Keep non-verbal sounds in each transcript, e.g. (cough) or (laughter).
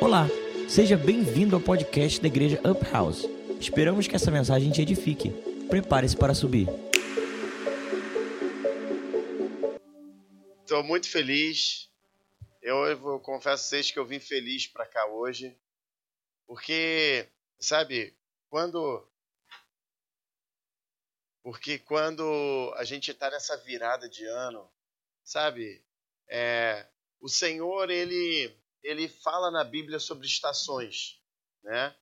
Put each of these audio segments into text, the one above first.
Olá, seja bem-vindo ao podcast da Igreja Up House. Esperamos que essa mensagem te edifique. Prepare-se para subir. Estou muito feliz. Eu, eu confesso a vocês que eu vim feliz para cá hoje, porque, sabe, quando. Porque quando a gente está nessa virada de ano, sabe, é, o Senhor ele ele fala na Bíblia sobre estações, né?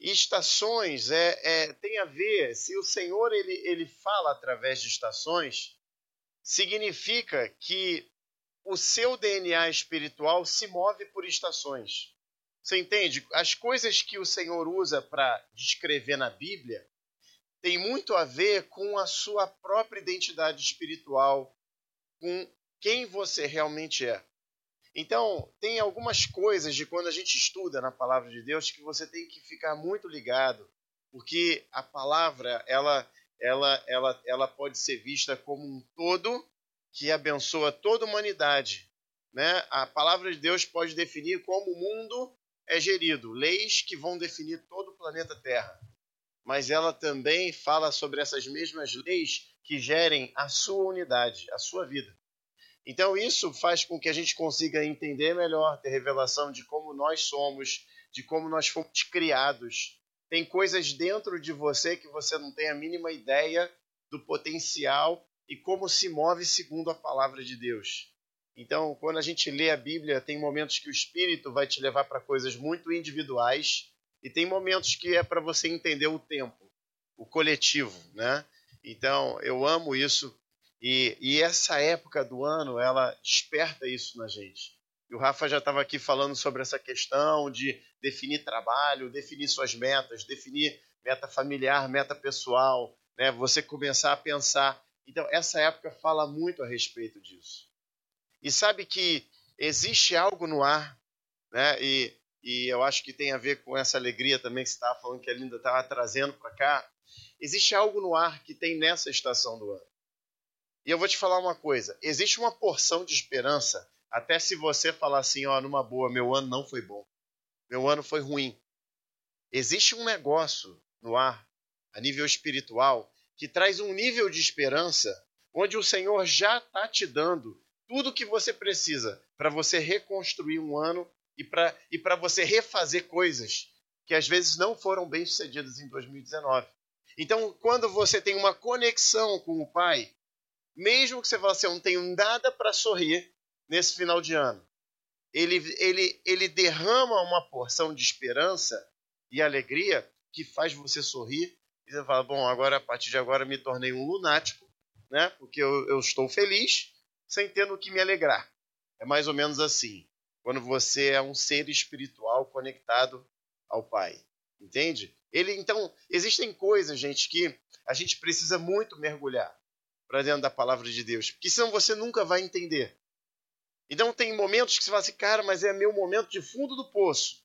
E estações é, é, tem a ver, se o Senhor ele, ele fala através de estações, significa que o seu DNA espiritual se move por estações. Você entende? As coisas que o Senhor usa para descrever na Bíblia tem muito a ver com a sua própria identidade espiritual, com quem você realmente é. Então, tem algumas coisas de quando a gente estuda na palavra de Deus que você tem que ficar muito ligado, porque a palavra, ela ela ela ela pode ser vista como um todo que abençoa toda a humanidade, né? A palavra de Deus pode definir como o mundo é gerido, leis que vão definir todo o planeta Terra. Mas ela também fala sobre essas mesmas leis que gerem a sua unidade, a sua vida. Então, isso faz com que a gente consiga entender melhor, ter revelação de como nós somos, de como nós fomos criados. Tem coisas dentro de você que você não tem a mínima ideia do potencial e como se move segundo a palavra de Deus. Então, quando a gente lê a Bíblia, tem momentos que o Espírito vai te levar para coisas muito individuais e tem momentos que é para você entender o tempo, o coletivo, né? Então, eu amo isso e, e, essa época do ano, ela desperta isso na gente. E o Rafa já estava aqui falando sobre essa questão de definir trabalho, definir suas metas, definir meta familiar, meta pessoal, né? Você começar a pensar. Então, essa época fala muito a respeito disso. E sabe que existe algo no ar, né? E, e eu acho que tem a ver com essa alegria também que você estava falando que a Linda estava trazendo para cá. Existe algo no ar que tem nessa estação do ano. E eu vou te falar uma coisa: existe uma porção de esperança, até se você falar assim, ó, numa boa, meu ano não foi bom, meu ano foi ruim. Existe um negócio no ar, a nível espiritual, que traz um nível de esperança onde o Senhor já está te dando tudo que você precisa para você reconstruir um ano e para e você refazer coisas que às vezes não foram bem sucedidas em 2019. Então, quando você tem uma conexão com o Pai, mesmo que você fale assim, eu não tenho nada para sorrir nesse final de ano, ele, ele, ele derrama uma porção de esperança e alegria que faz você sorrir. E você fala, bom, agora a partir de agora me tornei um lunático, né? Porque eu, eu estou feliz sem ter no que me alegrar. É mais ou menos assim. Quando você é um ser espiritual conectado ao Pai. Entende? Ele então, existem coisas, gente, que a gente precisa muito mergulhar para dentro da palavra de Deus, porque senão você nunca vai entender. Então tem momentos que você fala assim, cara, mas é meu momento de fundo do poço.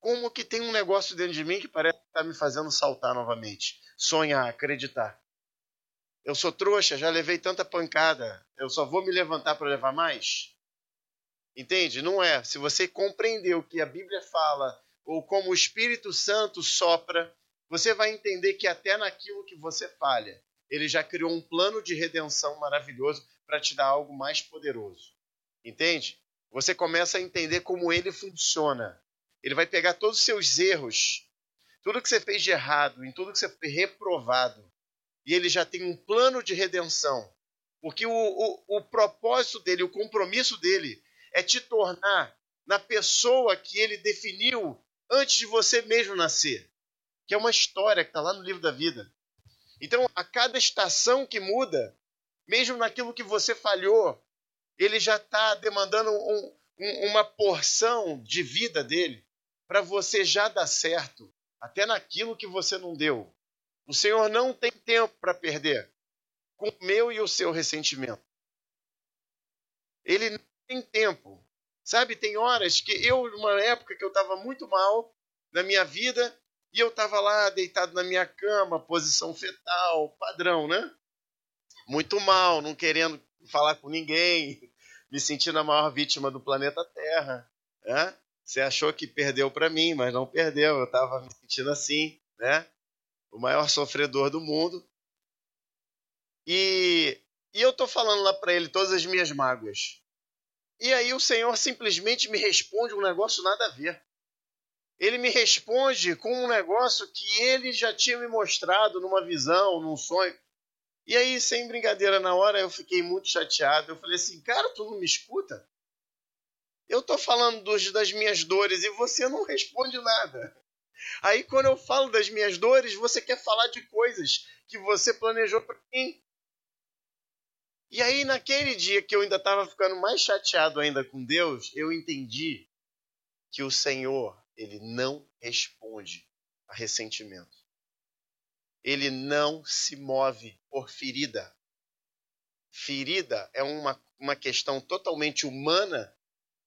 Como que tem um negócio dentro de mim que parece que está me fazendo saltar novamente, sonhar, acreditar. Eu sou trouxa, já levei tanta pancada, eu só vou me levantar para levar mais? Entende? Não é. Se você compreender o que a Bíblia fala, ou como o Espírito Santo sopra, você vai entender que até naquilo que você falha, ele já criou um plano de redenção maravilhoso para te dar algo mais poderoso. Entende? Você começa a entender como ele funciona. Ele vai pegar todos os seus erros, tudo que você fez de errado, em tudo que você foi reprovado, e ele já tem um plano de redenção. Porque o, o, o propósito dele, o compromisso dele, é te tornar na pessoa que ele definiu antes de você mesmo nascer. Que é uma história que está lá no livro da vida. Então, a cada estação que muda, mesmo naquilo que você falhou, ele já está demandando um, um, uma porção de vida dele para você já dar certo, até naquilo que você não deu. O Senhor não tem tempo para perder com o meu e o seu ressentimento. Ele não tem tempo. Sabe, tem horas que eu, numa época que eu estava muito mal na minha vida, e eu estava lá deitado na minha cama, posição fetal, padrão, né? Muito mal, não querendo falar com ninguém, (laughs) me sentindo a maior vítima do planeta Terra. Né? Você achou que perdeu para mim, mas não perdeu. Eu estava me sentindo assim, né? O maior sofredor do mundo. E, e eu tô falando lá para ele todas as minhas mágoas. E aí o Senhor simplesmente me responde um negócio nada a ver. Ele me responde com um negócio que ele já tinha me mostrado numa visão, num sonho. E aí, sem brincadeira, na hora eu fiquei muito chateado. Eu falei assim, cara, tu não me escuta? Eu tô falando dos, das minhas dores e você não responde nada. Aí, quando eu falo das minhas dores, você quer falar de coisas que você planejou para mim. E aí, naquele dia que eu ainda estava ficando mais chateado ainda com Deus, eu entendi que o Senhor, ele não responde a ressentimento. Ele não se move por ferida. Ferida é uma, uma questão totalmente humana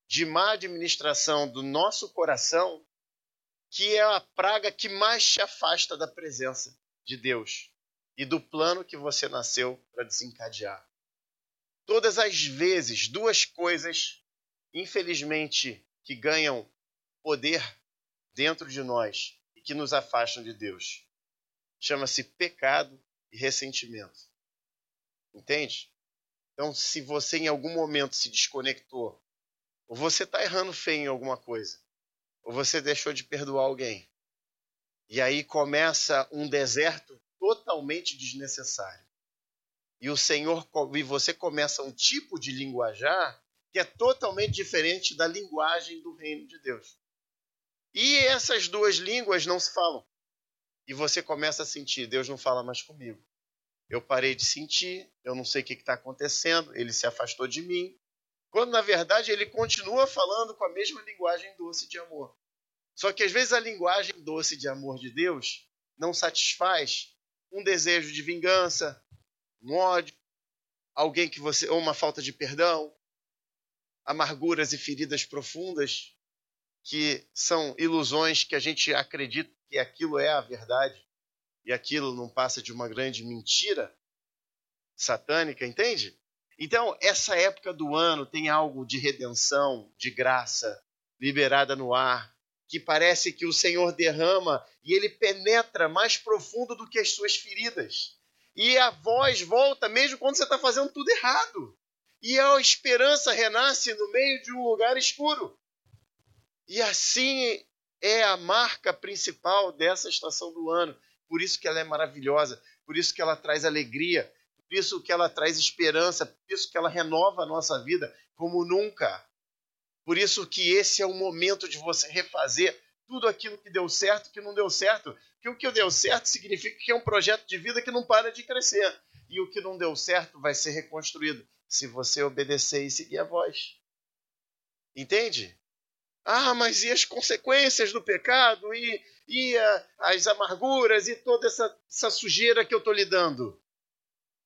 de má administração do nosso coração, que é a praga que mais te afasta da presença de Deus e do plano que você nasceu para desencadear. Todas as vezes, duas coisas, infelizmente, que ganham poder dentro de nós e que nos afastam de Deus. Chama-se pecado e ressentimento. Entende? Então, se você em algum momento se desconectou, ou você está errando feio em alguma coisa, ou você deixou de perdoar alguém, e aí começa um deserto totalmente desnecessário e o Senhor e você começa um tipo de linguajar que é totalmente diferente da linguagem do reino de Deus. E essas duas línguas não se falam. E você começa a sentir, Deus não fala mais comigo. Eu parei de sentir, eu não sei o que está acontecendo, ele se afastou de mim. Quando na verdade ele continua falando com a mesma linguagem doce de amor. Só que às vezes a linguagem doce de amor de Deus não satisfaz um desejo de vingança, um ódio, alguém que você ou uma falta de perdão, amarguras e feridas profundas que são ilusões que a gente acredita que aquilo é a verdade e aquilo não passa de uma grande mentira satânica, entende? Então, essa época do ano tem algo de redenção, de graça liberada no ar, que parece que o Senhor derrama e ele penetra mais profundo do que as suas feridas. E a voz volta mesmo quando você está fazendo tudo errado. E a esperança renasce no meio de um lugar escuro. E assim é a marca principal dessa estação do ano. Por isso que ela é maravilhosa, por isso que ela traz alegria, por isso que ela traz esperança, por isso que ela renova a nossa vida como nunca. Por isso que esse é o momento de você refazer tudo aquilo que deu certo, que não deu certo. Que o que deu certo significa que é um projeto de vida que não para de crescer. E o que não deu certo vai ser reconstruído se você obedecer e seguir a voz. Entende? Ah, mas e as consequências do pecado? E, e a, as amarguras? E toda essa, essa sujeira que eu estou lidando?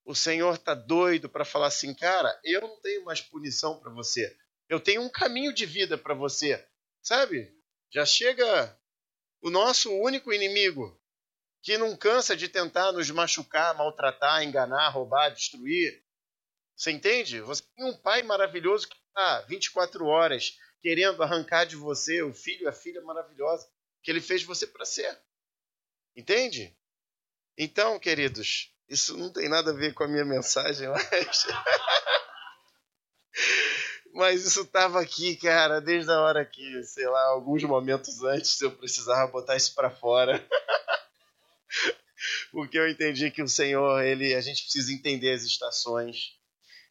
O Senhor está doido para falar assim, cara, eu não tenho mais punição para você. Eu tenho um caminho de vida para você. Sabe? Já chega o nosso único inimigo, que não cansa de tentar nos machucar, maltratar, enganar, roubar, destruir. Você entende? Você tem um pai maravilhoso que está 24 horas querendo arrancar de você o filho, a filha maravilhosa que ele fez você para ser. Entende? Então, queridos, isso não tem nada a ver com a minha mensagem, (laughs) mas. Mas isso tava aqui, cara, desde a hora que, sei lá, alguns momentos antes eu precisava botar isso para fora. (laughs) Porque eu entendi que o Senhor, ele, a gente precisa entender as estações.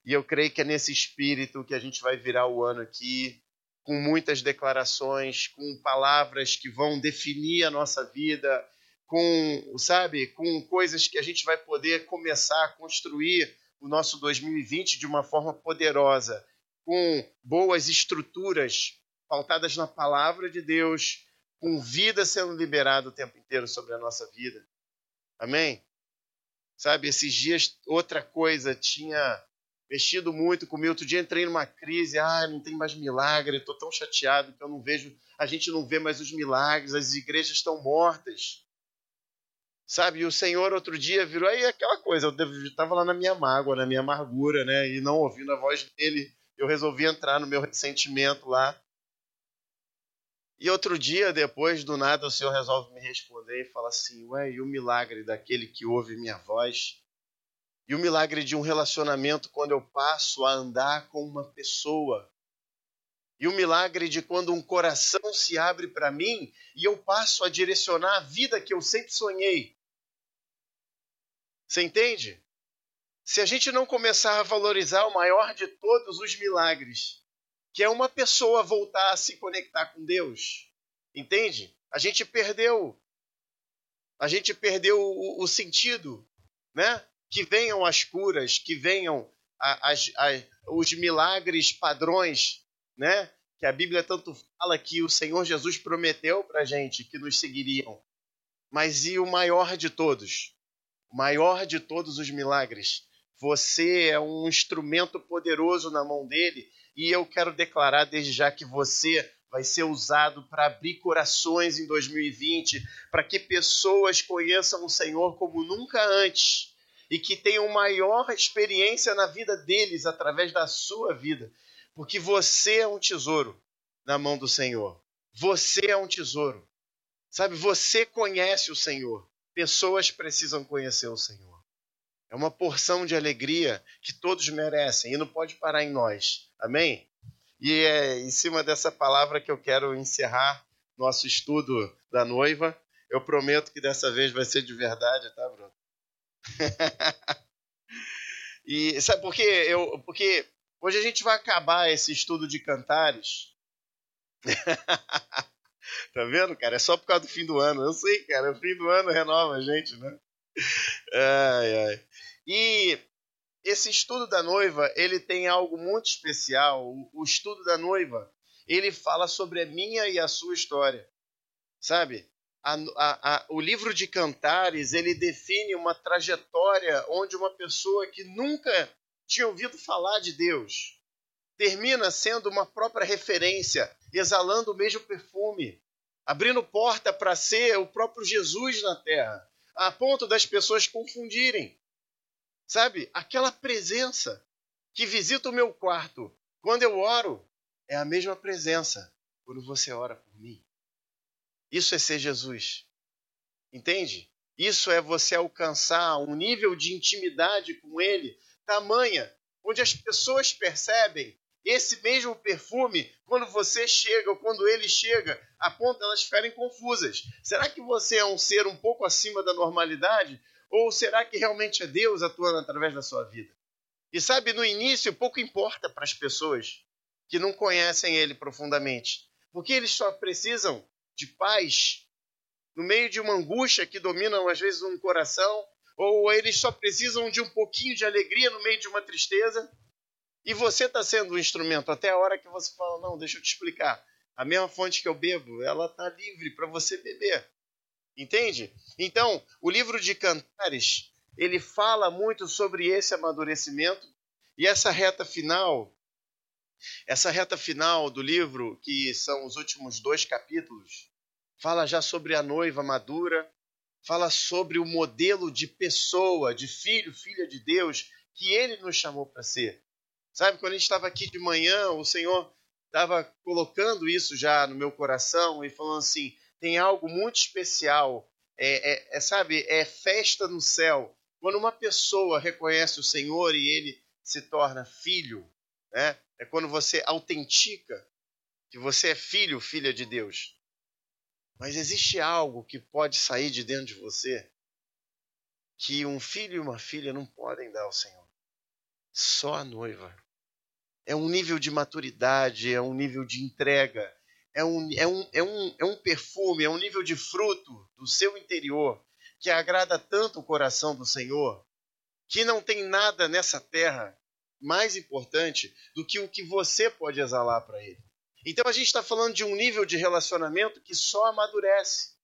E eu creio que é nesse espírito que a gente vai virar o ano aqui, com muitas declarações, com palavras que vão definir a nossa vida, com, sabe, com coisas que a gente vai poder começar a construir o nosso 2020 de uma forma poderosa com boas estruturas pautadas na palavra de Deus, com vida sendo liberada o tempo inteiro sobre a nossa vida. Amém? Sabe, esses dias outra coisa tinha mexido muito comigo. Outro dia entrei numa crise, ah, não tem mais milagre, estou tão chateado que eu não vejo, a gente não vê mais os milagres, as igrejas estão mortas. Sabe, e o Senhor outro dia virou aí aquela coisa, eu estava lá na minha mágoa, na minha amargura, né, e não ouvindo a voz dele eu resolvi entrar no meu ressentimento lá. E outro dia, depois, do nada, o Senhor resolve me responder e fala assim: Ué, e o milagre daquele que ouve minha voz? E o milagre de um relacionamento quando eu passo a andar com uma pessoa? E o milagre de quando um coração se abre para mim e eu passo a direcionar a vida que eu sempre sonhei? Você entende? Se a gente não começar a valorizar o maior de todos os milagres, que é uma pessoa voltar a se conectar com Deus. Entende? A gente perdeu. A gente perdeu o, o sentido, né? Que venham as curas, que venham os milagres padrões, né? Que a Bíblia tanto fala que o Senhor Jesus prometeu para gente que nos seguiriam. Mas e o maior de todos? O maior de todos os milagres. Você é um instrumento poderoso na mão dele e eu quero declarar desde já que você vai ser usado para abrir corações em 2020, para que pessoas conheçam o Senhor como nunca antes e que tenham maior experiência na vida deles através da sua vida, porque você é um tesouro na mão do Senhor. Você é um tesouro. Sabe, você conhece o Senhor. Pessoas precisam conhecer o Senhor. É uma porção de alegria que todos merecem e não pode parar em nós. Amém? E é em cima dessa palavra que eu quero encerrar nosso estudo da noiva. Eu prometo que dessa vez vai ser de verdade, tá, Bruno? (laughs) e sabe por quê? Eu, porque hoje a gente vai acabar esse estudo de cantares. (laughs) tá vendo, cara? É só por causa do fim do ano. Eu sei, cara. O fim do ano renova a gente, né? Ai, ai. E esse estudo da noiva, ele tem algo muito especial. O, estudo da noiva, ele fala sobre a minha e a sua história. Sabe? A, a, a, o livro de Cantares, ele define uma trajetória onde uma pessoa que nunca tinha ouvido falar de Deus termina sendo uma própria referência, exalando o mesmo perfume, abrindo porta para ser o próprio Jesus na terra, a ponto das pessoas confundirem Sabe? Aquela presença que visita o meu quarto quando eu oro é a mesma presença quando você ora por mim. Isso é ser Jesus. Entende? Isso é você alcançar um nível de intimidade com Ele tamanha, onde as pessoas percebem esse mesmo perfume quando você chega ou quando ele chega, a ponto elas ficarem confusas. Será que você é um ser um pouco acima da normalidade? Ou será que realmente é Deus atuando através da sua vida? E sabe, no início pouco importa para as pessoas que não conhecem Ele profundamente, porque eles só precisam de paz no meio de uma angústia que domina às vezes um coração, ou eles só precisam de um pouquinho de alegria no meio de uma tristeza. E você está sendo um instrumento até a hora que você fala: Não, deixa eu te explicar. A mesma fonte que eu bebo, ela está livre para você beber. Entende? Então, o livro de Cantares, ele fala muito sobre esse amadurecimento e essa reta final, essa reta final do livro, que são os últimos dois capítulos, fala já sobre a noiva madura, fala sobre o modelo de pessoa, de filho, filha de Deus, que ele nos chamou para ser. Sabe, quando a gente estava aqui de manhã, o Senhor estava colocando isso já no meu coração e falando assim: tem algo muito especial. É, é, é, sabe, é festa no céu. Quando uma pessoa reconhece o Senhor e ele se torna filho, né? É quando você autentica que você é filho, filha de Deus. Mas existe algo que pode sair de dentro de você que um filho e uma filha não podem dar ao Senhor. Só a noiva. É um nível de maturidade, é um nível de entrega, é um, é, um, é, um, é um perfume, é um nível de fruto do seu interior que agrada tanto o coração do Senhor, que não tem nada nessa terra mais importante do que o que você pode exalar para Ele. Então a gente está falando de um nível de relacionamento que só amadurece,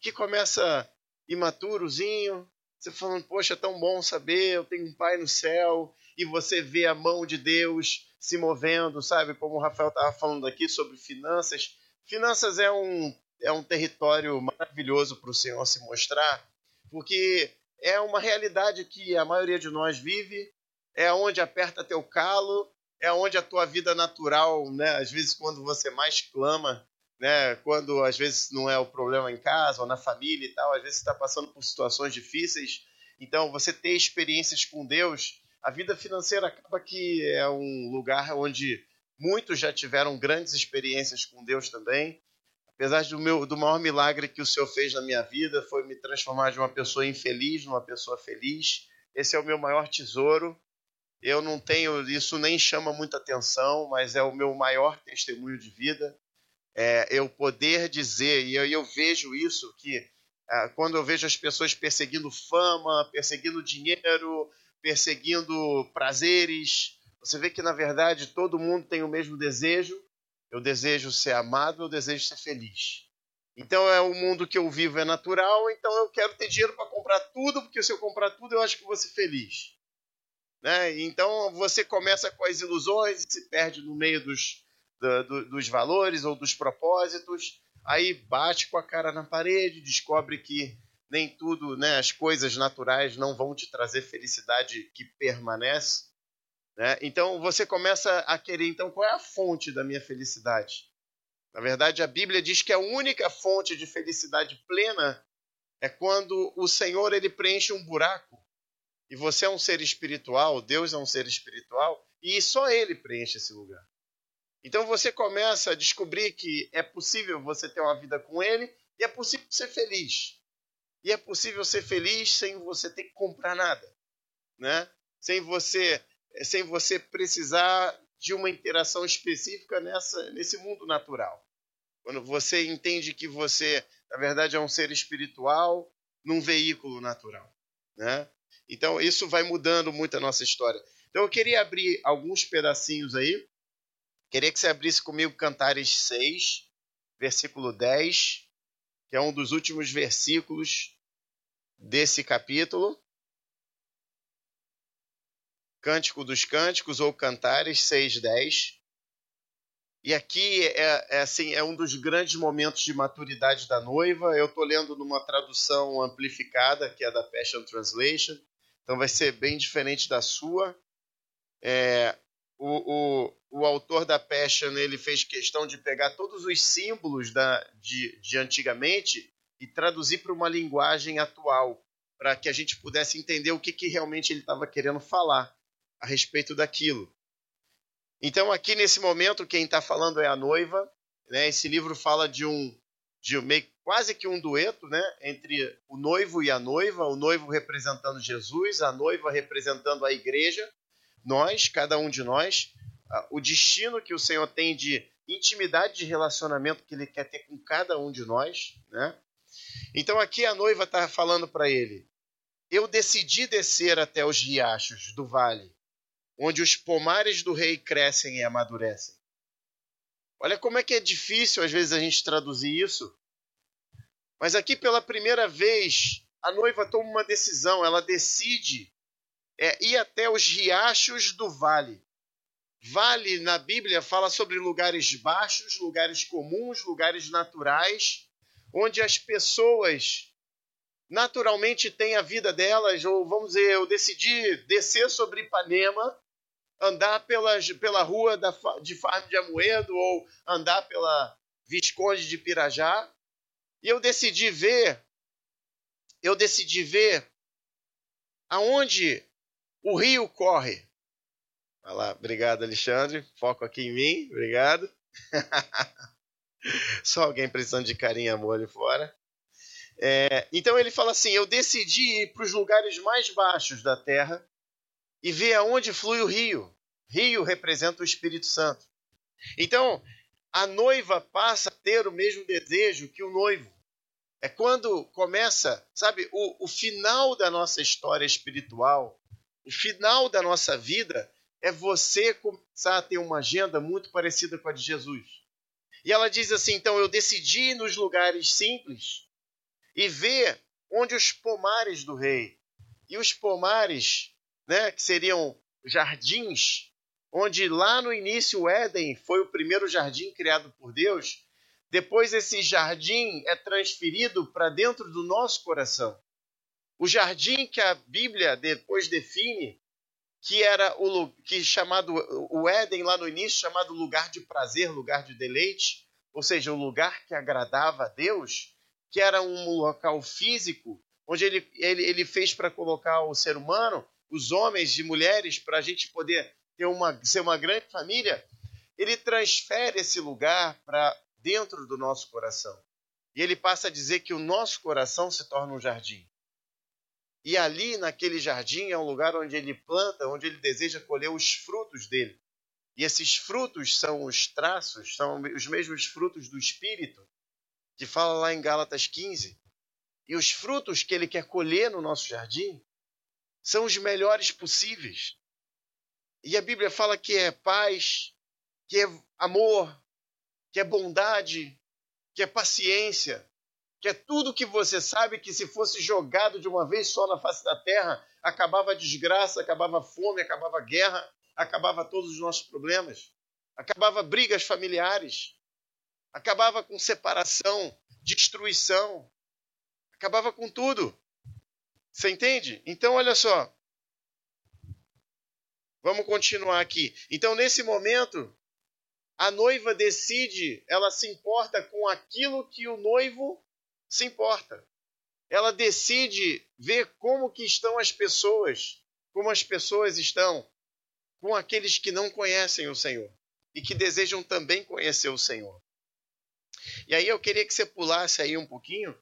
que começa imaturozinho, você falando, poxa, é tão bom saber, eu tenho um Pai no céu, e você vê a mão de Deus se movendo, sabe? Como o Rafael estava falando aqui sobre finanças. Finanças é um, é um território maravilhoso para o Senhor se mostrar, porque é uma realidade que a maioria de nós vive, é onde aperta teu calo, é onde a tua vida natural, né? Às vezes quando você mais clama, né? Quando às vezes não é o problema em casa ou na família e tal, às vezes está passando por situações difíceis. Então, você ter experiências com Deus, a vida financeira acaba que é um lugar onde muitos já tiveram grandes experiências com Deus também. Apesar do, meu, do maior milagre que o Senhor fez na minha vida, foi me transformar de uma pessoa infeliz numa pessoa feliz. Esse é o meu maior tesouro. Eu não tenho, isso nem chama muita atenção, mas é o meu maior testemunho de vida. É, eu poder dizer, e eu, eu vejo isso, que é, quando eu vejo as pessoas perseguindo fama, perseguindo dinheiro, perseguindo prazeres, você vê que na verdade todo mundo tem o mesmo desejo, eu desejo ser amado, eu desejo ser feliz. Então é o mundo que eu vivo é natural, então eu quero ter dinheiro para comprar tudo, porque se eu comprar tudo eu acho que vou ser feliz. Né? Então você começa com as ilusões se perde no meio dos, do, do, dos valores ou dos propósitos, aí bate com a cara na parede, descobre que nem tudo, né, as coisas naturais não vão te trazer felicidade que permanece. Né? Então você começa a querer, então qual é a fonte da minha felicidade? Na verdade, a Bíblia diz que a única fonte de felicidade plena é quando o Senhor ele preenche um buraco. E você é um ser espiritual, Deus é um ser espiritual, e só ele preenche esse lugar. Então você começa a descobrir que é possível você ter uma vida com ele e é possível ser feliz. E é possível ser feliz sem você ter que comprar nada, né? Sem você é sem você precisar de uma interação específica nessa, nesse mundo natural. Quando você entende que você, na verdade, é um ser espiritual num veículo natural. Né? Então, isso vai mudando muito a nossa história. Então, eu queria abrir alguns pedacinhos aí. Queria que você abrisse comigo Cantares 6, versículo 10, que é um dos últimos versículos desse capítulo. Cântico dos Cânticos ou Cantares 6:10. E aqui é, é, assim, é um dos grandes momentos de maturidade da noiva. Eu estou lendo numa tradução amplificada, que é da Passion Translation, então vai ser bem diferente da sua. É, o, o, o autor da Passion ele fez questão de pegar todos os símbolos da, de, de antigamente e traduzir para uma linguagem atual, para que a gente pudesse entender o que, que realmente ele estava querendo falar a respeito daquilo. Então, aqui nesse momento, quem está falando é a noiva. Né? Esse livro fala de um, de meio, quase que um dueto né? entre o noivo e a noiva, o noivo representando Jesus, a noiva representando a igreja, nós, cada um de nós, o destino que o Senhor tem de intimidade de relacionamento que Ele quer ter com cada um de nós. Né? Então, aqui a noiva está falando para ele: Eu decidi descer até os riachos do vale onde os pomares do rei crescem e amadurecem. Olha como é que é difícil às vezes a gente traduzir isso. Mas aqui pela primeira vez a noiva toma uma decisão, ela decide é, ir até os riachos do vale. Vale na Bíblia fala sobre lugares baixos, lugares comuns, lugares naturais, onde as pessoas naturalmente têm a vida delas, ou vamos dizer, eu decidi descer sobre Ipanema andar pela, pela rua da, de Farm de Amoedo ou andar pela Visconde de Pirajá. E eu decidi ver, eu decidi ver aonde o rio corre. Olha lá, obrigado Alexandre, foco aqui em mim, obrigado. (laughs) Só alguém precisando de carinho e amor ali fora. É, então ele fala assim: Eu decidi ir para os lugares mais baixos da terra e ver aonde flui o rio. Rio representa o Espírito Santo. Então, a noiva passa a ter o mesmo desejo que o noivo. É quando começa, sabe, o, o final da nossa história espiritual, o final da nossa vida, é você começar a ter uma agenda muito parecida com a de Jesus. E ela diz assim: então eu decidi ir nos lugares simples e ver onde os pomares do rei. E os pomares né, que seriam jardins, onde lá no início o Éden foi o primeiro jardim criado por Deus, depois esse jardim é transferido para dentro do nosso coração. O jardim que a Bíblia depois define que era o que chamado o Éden lá no início chamado lugar de prazer, lugar de deleite, ou seja, o lugar que agradava a Deus, que era um local físico, onde ele, ele, ele fez para colocar o ser humano, os homens e mulheres, para a gente poder ter uma, ser uma grande família, ele transfere esse lugar para dentro do nosso coração. E ele passa a dizer que o nosso coração se torna um jardim. E ali, naquele jardim, é um lugar onde ele planta, onde ele deseja colher os frutos dele. E esses frutos são os traços, são os mesmos frutos do Espírito, que fala lá em Gálatas 15. E os frutos que ele quer colher no nosso jardim são os melhores possíveis. E a Bíblia fala que é paz, que é amor, que é bondade, que é paciência, que é tudo que você sabe que se fosse jogado de uma vez só na face da terra, acabava a desgraça, acabava a fome, acabava a guerra, acabava todos os nossos problemas, acabava brigas familiares, acabava com separação, destruição, acabava com tudo. Você entende? Então, olha só. Vamos continuar aqui. Então, nesse momento, a noiva decide, ela se importa com aquilo que o noivo se importa. Ela decide ver como que estão as pessoas, como as pessoas estão com aqueles que não conhecem o Senhor e que desejam também conhecer o Senhor. E aí eu queria que você pulasse aí um pouquinho.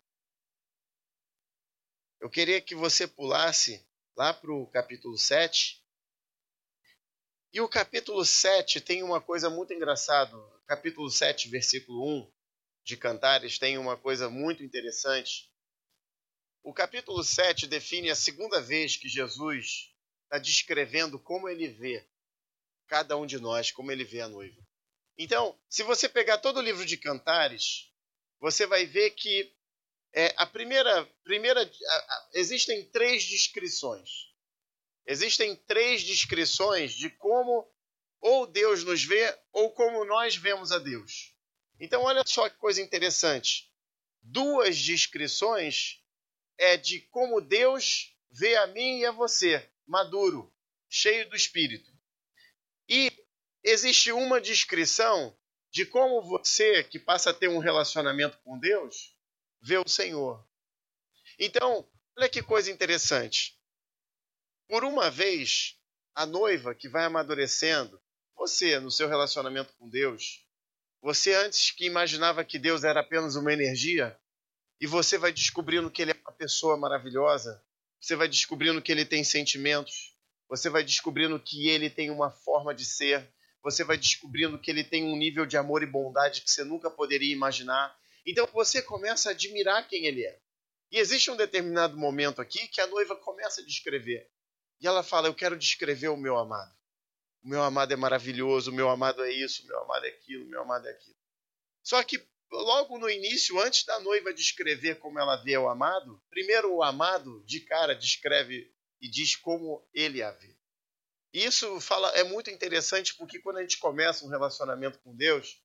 Eu queria que você pulasse lá para o capítulo 7. E o capítulo 7 tem uma coisa muito engraçada. Capítulo 7, versículo 1 de Cantares tem uma coisa muito interessante. O capítulo 7 define a segunda vez que Jesus está descrevendo como ele vê cada um de nós, como ele vê a noiva. Então, se você pegar todo o livro de Cantares, você vai ver que é, a primeira, primeira a, a, existem três descrições. Existem três descrições de como ou Deus nos vê ou como nós vemos a Deus. Então, olha só que coisa interessante. Duas descrições é de como Deus vê a mim e a você, maduro, cheio do Espírito. E existe uma descrição de como você, que passa a ter um relacionamento com Deus, vê o Senhor. Então, olha que coisa interessante. Por uma vez, a noiva que vai amadurecendo, você no seu relacionamento com Deus, você antes que imaginava que Deus era apenas uma energia, e você vai descobrindo que ele é uma pessoa maravilhosa, você vai descobrindo que ele tem sentimentos, você vai descobrindo que ele tem uma forma de ser, você vai descobrindo que ele tem um nível de amor e bondade que você nunca poderia imaginar. Então você começa a admirar quem ele é. E existe um determinado momento aqui que a noiva começa a descrever. E ela fala: Eu quero descrever o meu amado. O meu amado é maravilhoso, o meu amado é isso, o meu amado é aquilo, o meu amado é aquilo. Só que logo no início, antes da noiva descrever como ela vê o amado, primeiro o amado de cara descreve e diz como ele a vê. Isso fala é muito interessante porque quando a gente começa um relacionamento com Deus,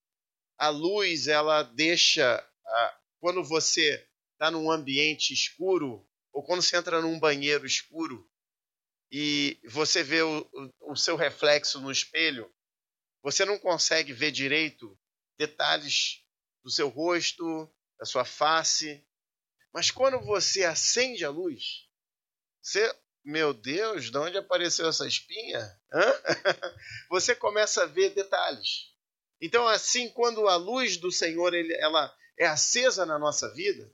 a luz ela deixa a, quando você está num ambiente escuro ou quando você entra num banheiro escuro, e você vê o, o, seu reflexo no espelho, você não consegue ver direito detalhes do seu rosto, da sua face. Mas quando você acende a luz, você, meu Deus, de onde apareceu essa espinha? Hã? (laughs) Você começa a ver detalhes. Então, assim, quando a luz do Senhor ela é acesa na nossa vida,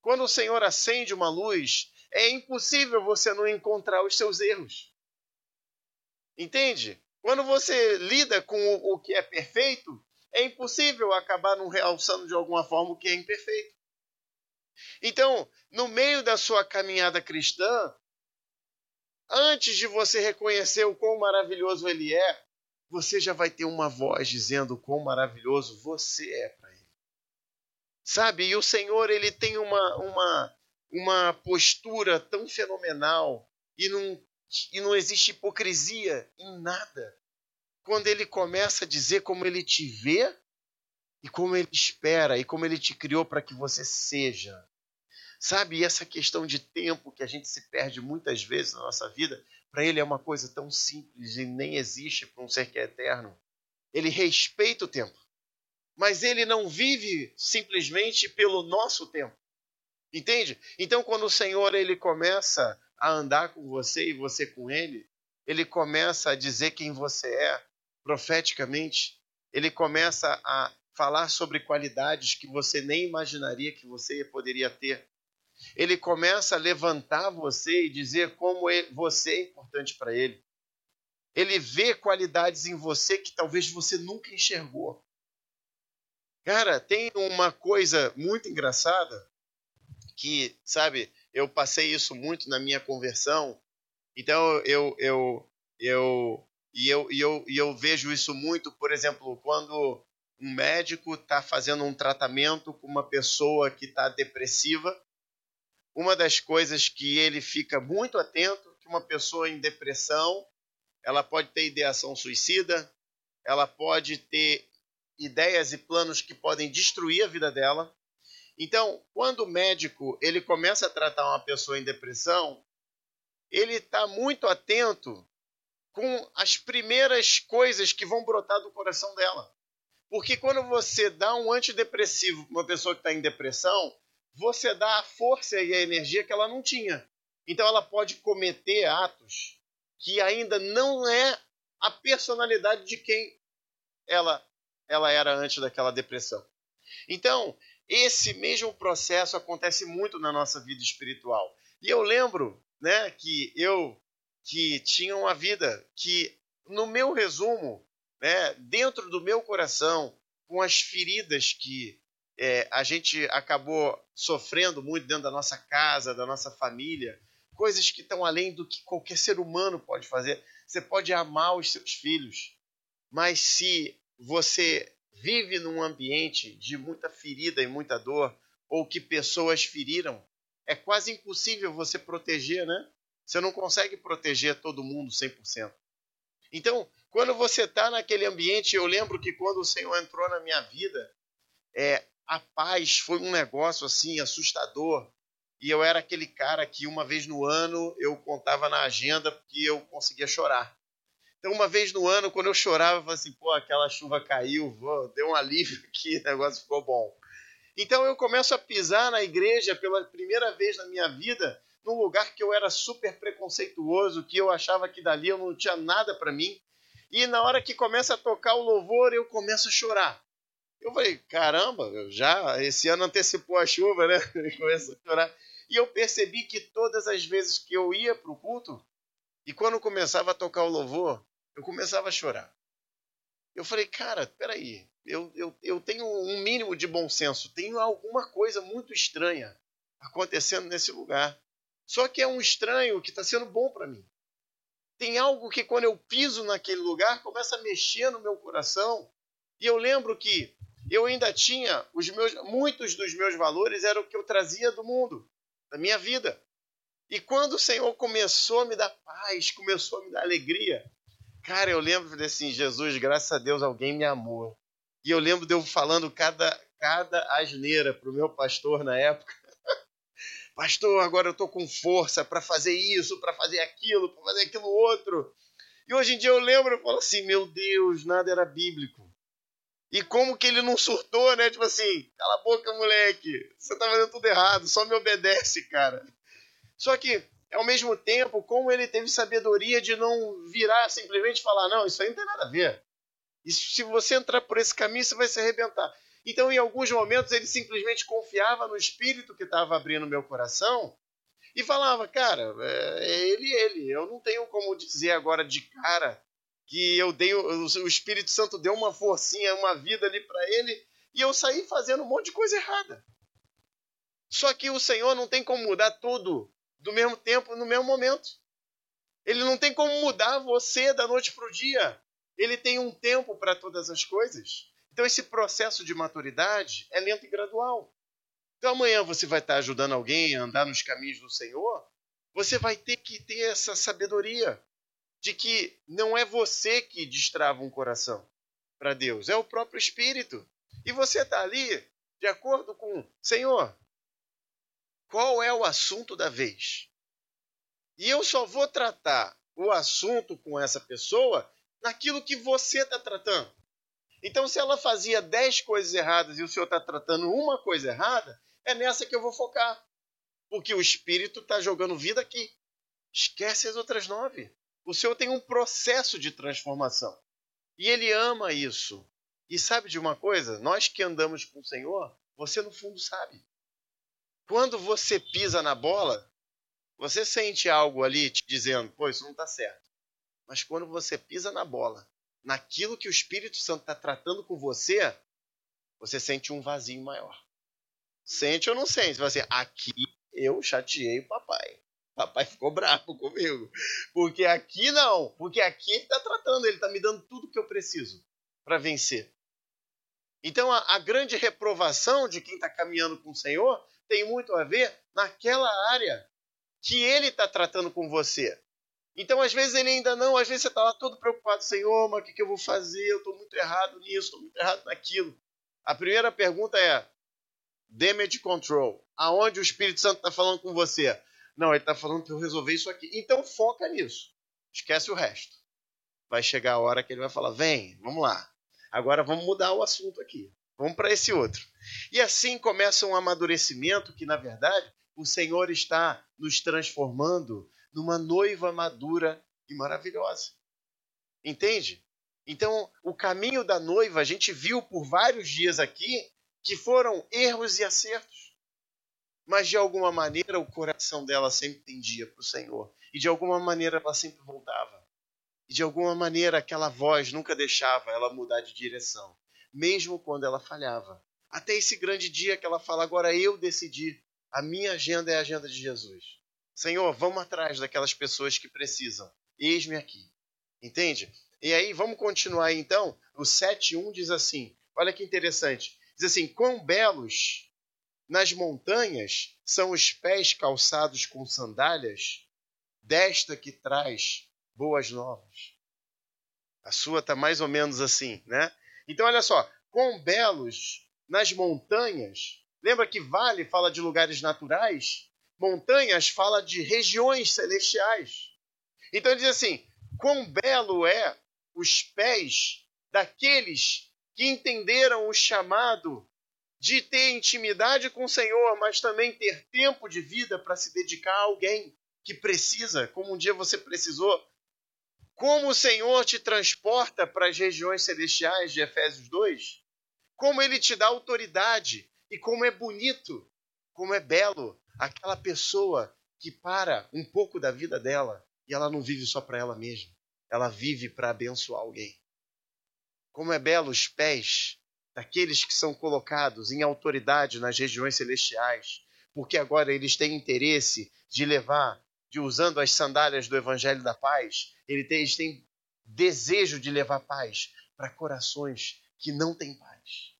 quando o Senhor acende uma luz, é impossível você não encontrar os seus erros. Entende? Quando você lida com o que é perfeito, é impossível acabar não realçando de alguma forma o que é imperfeito. Então, no meio da sua caminhada cristã, antes de você reconhecer o quão maravilhoso ele é, você já vai ter uma voz dizendo o quão maravilhoso você é. Sabe? E o Senhor, ele tem uma, uma, uma postura tão fenomenal e não, e não existe hipocrisia em nada. Quando ele começa a dizer como ele te vê e como ele espera e como ele te criou para que você seja. Sabe, e essa questão de tempo que a gente se perde muitas vezes na nossa vida, para ele é uma coisa tão simples e nem existe para um ser que é eterno. Ele respeita o tempo. Mas ele não vive simplesmente pelo nosso tempo. Entende? Então, quando o Senhor ele começa a andar com você e você com ele, ele começa a dizer quem você é profeticamente, ele começa a falar sobre qualidades que você nem imaginaria que você poderia ter. Ele começa a levantar você e dizer como você é importante para ele. Ele vê qualidades em você que talvez você nunca enxergou. Cara, tem uma coisa muito engraçada que, sabe, eu passei isso muito na minha conversão. Então eu eu eu e eu, e eu, e eu vejo isso muito, por exemplo, quando um médico está fazendo um tratamento com uma pessoa que está depressiva, uma das coisas que ele fica muito atento que uma pessoa em depressão, ela pode ter ideação suicida, ela pode ter ideias e planos que podem destruir a vida dela. Então, quando o médico ele começa a tratar uma pessoa em depressão, ele está muito atento com as primeiras coisas que vão brotar do coração dela. Porque quando você dá um antidepressivo para uma pessoa que está em depressão, você dá a força e a energia que ela não tinha. Então ela pode cometer atos que ainda não é a personalidade de quem ela, ela era antes daquela depressão. Então, esse mesmo processo acontece muito na nossa vida espiritual. E eu lembro né, que eu que tinha uma vida que, no meu resumo, né, dentro do meu coração, com as feridas que é, a gente acabou sofrendo muito dentro da nossa casa, da nossa família, coisas que estão além do que qualquer ser humano pode fazer. Você pode amar os seus filhos, mas se você vive num ambiente de muita ferida e muita dor, ou que pessoas feriram, é quase impossível você proteger, né? Você não consegue proteger todo mundo 100%. Então, quando você está naquele ambiente, eu lembro que quando o Senhor entrou na minha vida, é, a paz foi um negócio assim assustador. E eu era aquele cara que uma vez no ano eu contava na agenda porque eu conseguia chorar. Então, uma vez no ano, quando eu chorava, eu falava assim: pô, aquela chuva caiu, deu um alívio (laughs) aqui, o negócio ficou bom. Então, eu começo a pisar na igreja pela primeira vez na minha vida, num lugar que eu era super preconceituoso, que eu achava que dali eu não tinha nada para mim. E na hora que começa a tocar o louvor, eu começo a chorar. Eu falei, caramba, já esse ano antecipou a chuva, né? (laughs) Começa a chorar. E eu percebi que todas as vezes que eu ia para o culto, e quando começava a tocar o louvor, eu começava a chorar. Eu falei, cara, peraí, eu, eu, eu tenho um mínimo de bom senso, tenho alguma coisa muito estranha acontecendo nesse lugar. Só que é um estranho que está sendo bom para mim tem algo que quando eu piso naquele lugar começa a mexer no meu coração. E eu lembro que eu ainda tinha os meus muitos dos meus valores eram o que eu trazia do mundo, da minha vida. E quando o Senhor começou a me dar paz, começou a me dar alegria, cara, eu lembro assim, Jesus, graças a Deus alguém me amou. E eu lembro de eu falando cada cada asneira pro meu pastor na época (laughs) pastor, agora eu estou com força para fazer isso, para fazer aquilo, para fazer aquilo outro. E hoje em dia eu lembro e falo assim, meu Deus, nada era bíblico. E como que ele não surtou, né? Tipo assim, cala a boca, moleque. Você tá fazendo tudo errado, só me obedece, cara. Só que, ao mesmo tempo, como ele teve sabedoria de não virar simplesmente falar, não, isso aí não tem nada a ver. E se você entrar por esse caminho, você vai se arrebentar. Então, em alguns momentos, ele simplesmente confiava no Espírito que estava abrindo meu coração e falava, cara, é, é ele, ele. Eu não tenho como dizer agora de cara que eu dei o Espírito Santo deu uma forcinha, uma vida ali para ele e eu saí fazendo um monte de coisa errada. Só que o Senhor não tem como mudar tudo do mesmo tempo, no mesmo momento. Ele não tem como mudar você da noite para o dia. Ele tem um tempo para todas as coisas. Então, esse processo de maturidade é lento e gradual. Então, amanhã você vai estar ajudando alguém a andar nos caminhos do Senhor, você vai ter que ter essa sabedoria de que não é você que destrava um coração para Deus, é o próprio Espírito. E você está ali de acordo com, Senhor, qual é o assunto da vez? E eu só vou tratar o assunto com essa pessoa naquilo que você está tratando. Então, se ela fazia dez coisas erradas e o Senhor está tratando uma coisa errada, é nessa que eu vou focar. Porque o Espírito está jogando vida aqui. Esquece as outras nove. O Senhor tem um processo de transformação. E Ele ama isso. E sabe de uma coisa? Nós que andamos com o Senhor, você no fundo sabe. Quando você pisa na bola, você sente algo ali te dizendo, pô, isso não está certo. Mas quando você pisa na bola, naquilo que o Espírito Santo está tratando com você, você sente um vazio maior. Sente ou não sente? Você vai dizer, aqui eu chateei o papai. Papai ficou bravo comigo. Porque aqui não. Porque aqui ele está tratando, ele está me dando tudo que eu preciso para vencer. Então a, a, grande reprovação de quem está caminhando com o Senhor tem muito a ver naquela área que ele está tratando com você. Então, às vezes, ele ainda não, às vezes você está lá todo preocupado, Senhor, mas o que, que eu vou fazer? Eu estou muito errado nisso, estou muito errado naquilo. A primeira pergunta é: damage control. Aonde o Espírito Santo está falando com você? Não, ele está falando para eu resolver isso aqui. Então foca nisso. Esquece o resto. Vai chegar a hora que ele vai falar: vem, vamos lá. Agora vamos mudar o assunto aqui. Vamos para esse outro. E assim começa um amadurecimento que, na verdade, o Senhor está nos transformando numa noiva madura e maravilhosa. Entende? Então, o caminho da noiva, a gente viu por vários dias aqui que foram erros e acertos. Mas de alguma maneira o coração dela sempre tendia para o Senhor. E de alguma maneira ela sempre voltava. E de alguma maneira aquela voz nunca deixava ela mudar de direção, mesmo quando ela falhava. Até esse grande dia que ela fala: agora eu decidi, a minha agenda é a agenda de Jesus. Senhor, vamos atrás daquelas pessoas que precisam. Eis-me aqui. Entende? E aí, vamos continuar então. O 7.1 diz assim: olha que interessante. Diz assim: Quão belos nas montanhas são os pés calçados com sandálias, desta que traz boas novas. A sua está mais ou menos assim, né? Então, olha só: quão belos nas montanhas. Lembra que vale fala de lugares naturais? Montanhas fala de regiões celestiais. Então ele diz assim: quão belo é os pés daqueles que entenderam o chamado de ter intimidade com o Senhor, mas também ter tempo de vida para se dedicar a alguém que precisa, como um dia você precisou. Como o Senhor te transporta para as regiões celestiais de Efésios 2, como ele te dá autoridade e como é bonito, como é belo aquela pessoa que para um pouco da vida dela e ela não vive só para ela mesma, ela vive para abençoar alguém. Como é belo os pés daqueles que são colocados em autoridade nas regiões celestiais, porque agora eles têm interesse de levar, de usando as sandálias do evangelho da paz, eles têm desejo de levar paz para corações que não têm paz.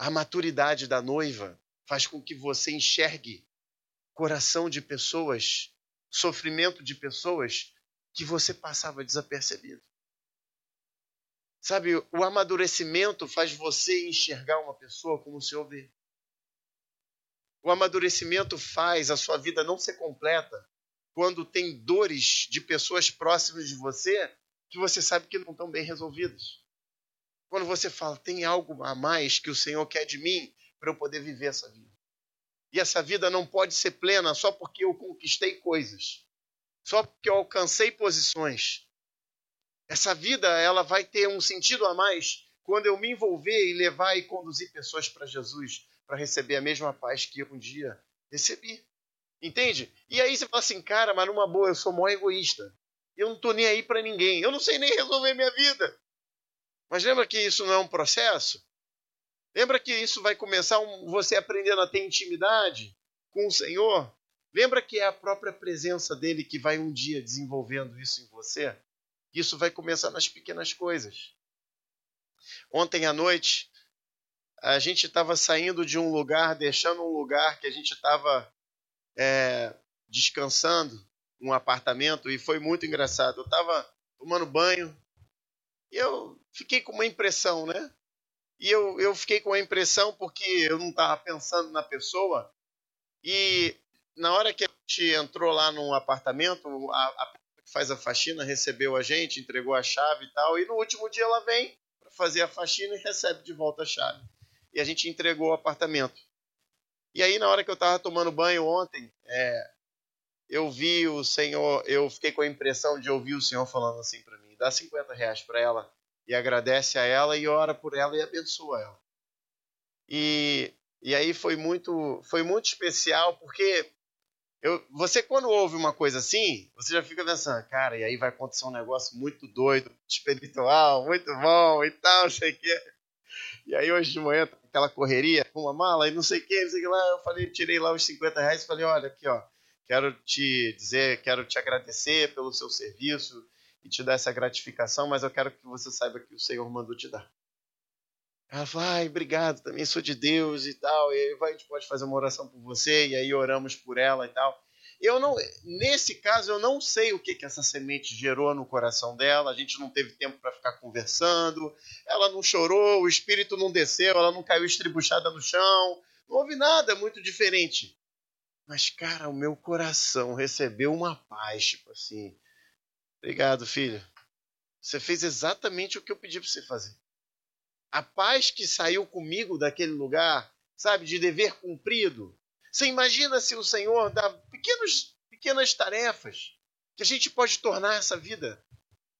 A maturidade da noiva faz com que você enxergue coração de pessoas, sofrimento de pessoas que você passava desapercebido. Sabe, o amadurecimento faz você enxergar uma pessoa como o Senhor vê. O amadurecimento faz a sua vida não ser completa quando tem dores de pessoas próximas de você que você sabe que não estão bem resolvidas. Quando você fala, tem algo a mais que o Senhor quer de mim, para eu poder viver essa vida. E essa vida não pode ser plena só porque eu conquistei coisas, só porque eu alcancei posições. Essa vida ela vai ter um sentido a mais quando eu me envolver e levar e conduzir pessoas para Jesus, para receber a mesma paz que eu um dia recebi. Entende? E aí você fala assim, cara, mas numa boa, eu sou mó egoísta. Eu não estou nem aí para ninguém. Eu não sei nem resolver minha vida. Mas lembra que isso não é um processo? Lembra que isso vai começar você aprendendo a ter intimidade com o Senhor? Lembra que é a própria presença dele que vai um dia desenvolvendo isso em você? Isso vai começar nas pequenas coisas. Ontem à noite, a gente estava saindo de um lugar, deixando um lugar que a gente estava é, descansando, um apartamento, e foi muito engraçado. Eu estava tomando banho e eu fiquei com uma impressão, né? E eu, eu fiquei com a impressão, porque eu não estava pensando na pessoa, e na hora que a gente entrou lá no apartamento, a, pessoa que faz a faxina recebeu a gente, entregou a chave e tal, e no último dia ela vem para fazer a faxina e recebe de volta a chave. E a gente entregou o apartamento. E aí, na hora que eu estava tomando banho ontem, é, eu vi o Senhor, eu fiquei com a impressão de ouvir o Senhor falando assim para mim: dá 50 reais para ela e agradece a ela e ora por ela e abençoa ela. E, e aí foi muito, foi muito especial porque eu, você, quando ouve uma coisa assim, você já fica pensando, cara, e aí vai acontecer um negócio muito doido, espiritual, muito bom e tal, não sei o quê. E aí hoje de manhã, aquela correria com uma mala e não sei o que, não sei o que lá, eu falei, tirei lá os 50 reais e falei, olha aqui, ó, quero te dizer, quero te agradecer pelo seu serviço e te dar essa gratificação, mas eu quero que você saiba que o Senhor mandou te dar. Ela falou, ai, obrigado, também sou de Deus e tal. E aí a gente pode fazer uma oração por você, e aí oramos por ela e tal. Eu não, nesse caso, eu não sei o que, que essa semente gerou no coração dela. A gente não teve tempo para ficar conversando. Ela não chorou, o espírito não desceu, ela não caiu estribuchada no chão. Não houve nada muito diferente. Mas, cara, o meu coração recebeu uma paz, tipo assim. Obrigado, filho. Você fez exatamente o que eu pedi para você fazer a paz que saiu comigo daquele lugar, sabe, de dever cumprido. Você imagina se o Senhor dá pequenos, pequenas tarefas que a gente pode tornar essa vida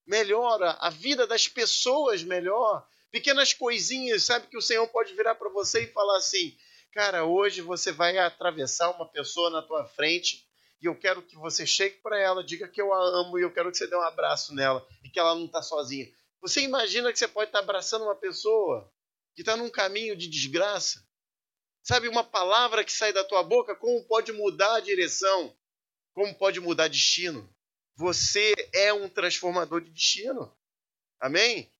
melhor, a vida das pessoas melhor, pequenas coisinhas, sabe, que o Senhor pode virar para você e falar assim: cara, hoje você vai atravessar uma pessoa na tua frente e eu quero que você chegue para ela, diga que eu a amo e eu quero que você dê um abraço nela e que ela não está sozinha. Você imagina que você pode estar abraçando uma pessoa que está num caminho de desgraça? Sabe, uma palavra que sai da tua boca, como pode mudar a direção? Como pode mudar destino? Você é um transformador de destino. Amém?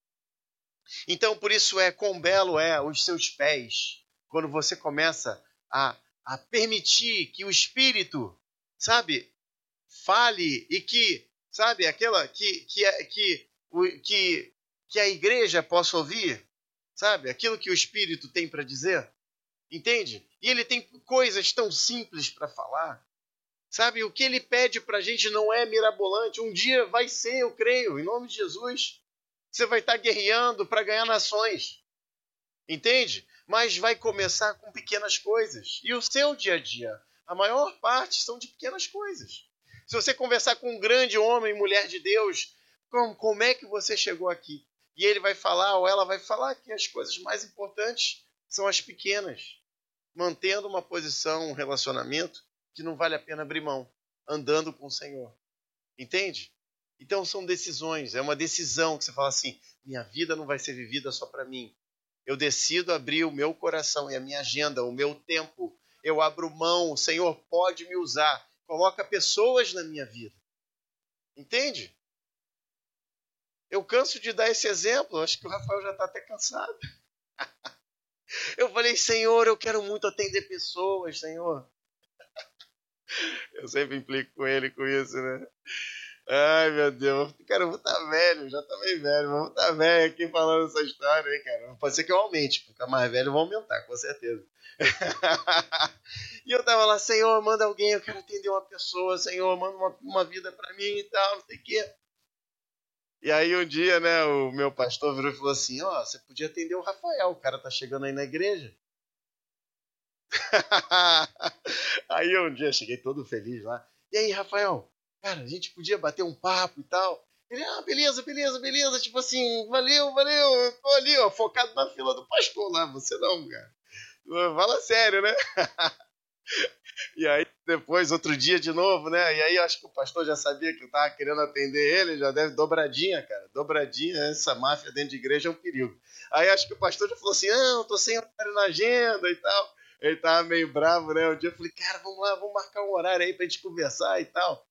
Então, por isso é quão belo é os seus pés quando você começa a, a permitir que o Espírito, sabe, fale e que, sabe, aquela que, que, é, que que, que a igreja possa ouvir, sabe? Aquilo que o Espírito tem para dizer. Entende? E ele tem coisas tão simples para falar. Sabe? O que ele pede para a gente não é mirabolante. Um dia vai ser, eu creio, em nome de Jesus. Você vai estar tá guerreando para ganhar nações. Entende? Mas vai começar com pequenas coisas. E o seu dia a dia, a maior parte são de pequenas coisas. Se você conversar com um grande homem, mulher de Deus, como, como é que você chegou aqui? E ele vai falar, ou ela vai falar, que as coisas mais importantes são as pequenas. Mantendo uma posição, um relacionamento que não vale a pena abrir mão, andando com o Senhor. Entende? Então são decisões, é uma decisão que você fala assim: minha vida não vai ser vivida só para mim. Eu decido abrir o meu coração e a minha agenda, o meu tempo. Eu abro mão, o Senhor pode me usar. Coloca pessoas na minha vida. Entende? Eu canso de dar esse exemplo, acho que o Rafael já está até cansado. (laughs) Eu falei, Senhor, eu quero muito atender pessoas, Senhor. (laughs) Eu sempre implico com ele com isso, né? Ai, meu Deus. Cara, eu vou estar tá velho, já tá meio velho, mas vou estar tá velho aqui falando essa história aí, cara. Pode ser que eu aumente, ficar mais velho eu vou aumentar, com certeza. (laughs) e eu tava lá, Senhor, manda alguém, eu quero atender uma pessoa, Senhor, manda uma, uma vida para mim e tal, não sei o quê. E aí um dia, né, o meu pastor virou e falou assim, ó, oh, você podia atender o Rafael, o cara tá chegando aí na igreja. (laughs) aí um dia cheguei todo feliz lá. E aí, Rafael, cara, a gente podia bater um papo e tal. Ele, ah, beleza, beleza, beleza. Tipo assim, valeu, valeu. Eu tô ali, ó, focado na fila do pastor lá. Você não, cara. Fala sério, né? (laughs) E aí, depois, outro dia de novo, né? E aí, acho que o pastor já sabia que eu tava querendo atender ele, já deve dobradinha, cara. Dobradinha, essa máfia dentro de igreja é um perigo. Aí, acho que o pastor já falou assim: não, tô sem horário na agenda e tal. Ele tava meio bravo, né? Um dia eu falei: cara, vamos lá, vamos marcar um horário aí pra gente conversar e tal.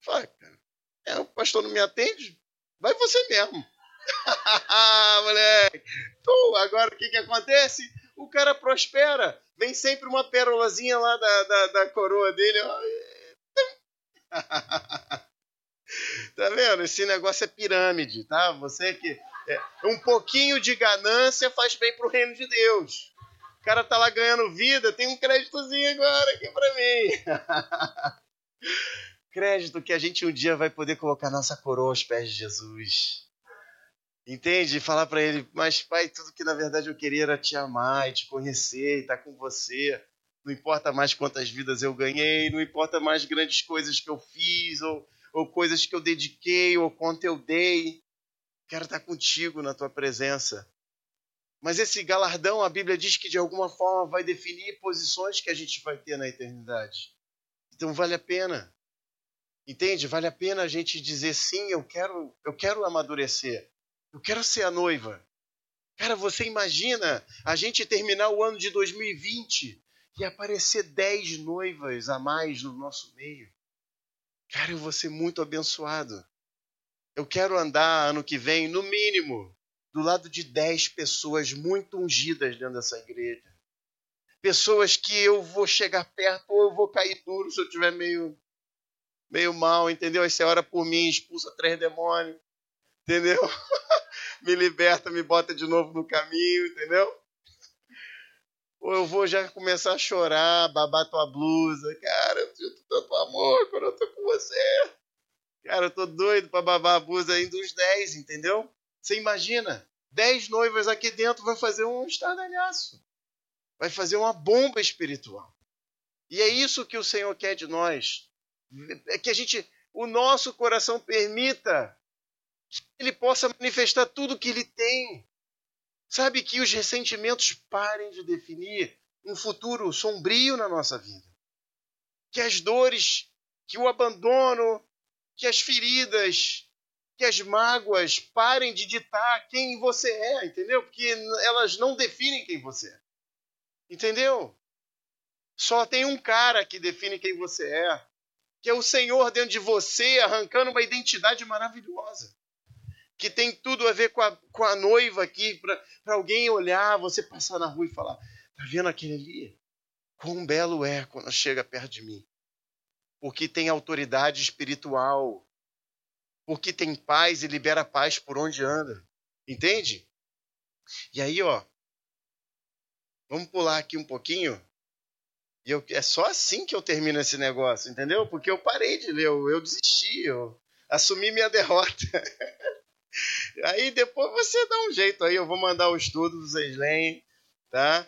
Falei, cara, é, o pastor não me atende? Vai você mesmo. (laughs) Moleque. Então, agora o que que acontece? O cara prospera vem sempre uma pérolazinha lá da, da, da coroa dele. (laughs) tá vendo? Esse negócio é pirâmide, tá? Você que. É, um pouquinho de ganância faz bem pro reino de Deus. O cara tá lá ganhando vida, tem um créditozinho agora aqui pra mim. (laughs) Crédito que a gente um dia vai poder colocar nossa coroa aos pés de Jesus. Entende? Falar para ele, mas pai, tudo que na verdade eu queria era te amar e te conhecer e estar com você. Não importa mais quantas vidas eu ganhei, não importa mais grandes coisas que eu fiz, ou, ou coisas que eu dediquei, ou quanto eu dei. Quero estar contigo na tua presença. Mas esse galardão, a Bíblia diz que de alguma forma vai definir posições que a gente vai ter na eternidade. Então vale a pena. Entende? Vale a pena a gente dizer sim, eu quero, eu quero amadurecer. Eu quero ser a noiva. Cara, você imagina a gente terminar o ano de 2020 e aparecer 10 noivas a mais no nosso meio. Cara, eu vou ser muito abençoado. Eu quero andar ano que vem, no mínimo, do lado de 10 pessoas muito ungidas dentro dessa igreja. Pessoas que eu vou chegar perto ou eu vou cair duro se eu tiver meio meio mal, entendeu? Aí você ora por mim, expulsa três demônios, entendeu? (laughs) me liberta, me bota de novo no caminho, entendeu? Ou eu vou já começar a chorar, babar tua blusa. Cara, eu sinto tanto amor quando eu tô com você. Cara, eu tô doido pra babar a blusa ainda dos 10, entendeu? Você imagina, 10 noivas aqui dentro vai fazer um estardalhaço. Vai fazer uma bomba espiritual. E é isso que o Senhor quer de nós. É que a gente, o nosso coração permita ele possa manifestar tudo que ele tem. Sabe que os ressentimentos parem de definir um futuro sombrio na nossa vida. Que as dores, que o abandono, que as feridas, que as mágoas parem de ditar quem você é, entendeu? Porque elas não definem quem você é. Entendeu? Só tem um cara que define quem você é, que é o Senhor dentro de você, arrancando uma identidade maravilhosa que tem tudo a ver com a, com a noiva aqui, para alguém olhar, você passar na rua e falar: tá vendo aquele ali? Quão belo é quando chega perto de mim. Porque tem autoridade espiritual. Porque tem paz e libera paz por onde anda. Entende? E aí, ó. Vamos pular aqui um pouquinho. E eu, é só assim que eu termino esse negócio, entendeu? Porque eu parei de ler, eu, eu desisti, eu assumi minha (laughs) derrota. Aí depois você dá um jeito aí, eu vou mandar o estudo, vocês leem, tá?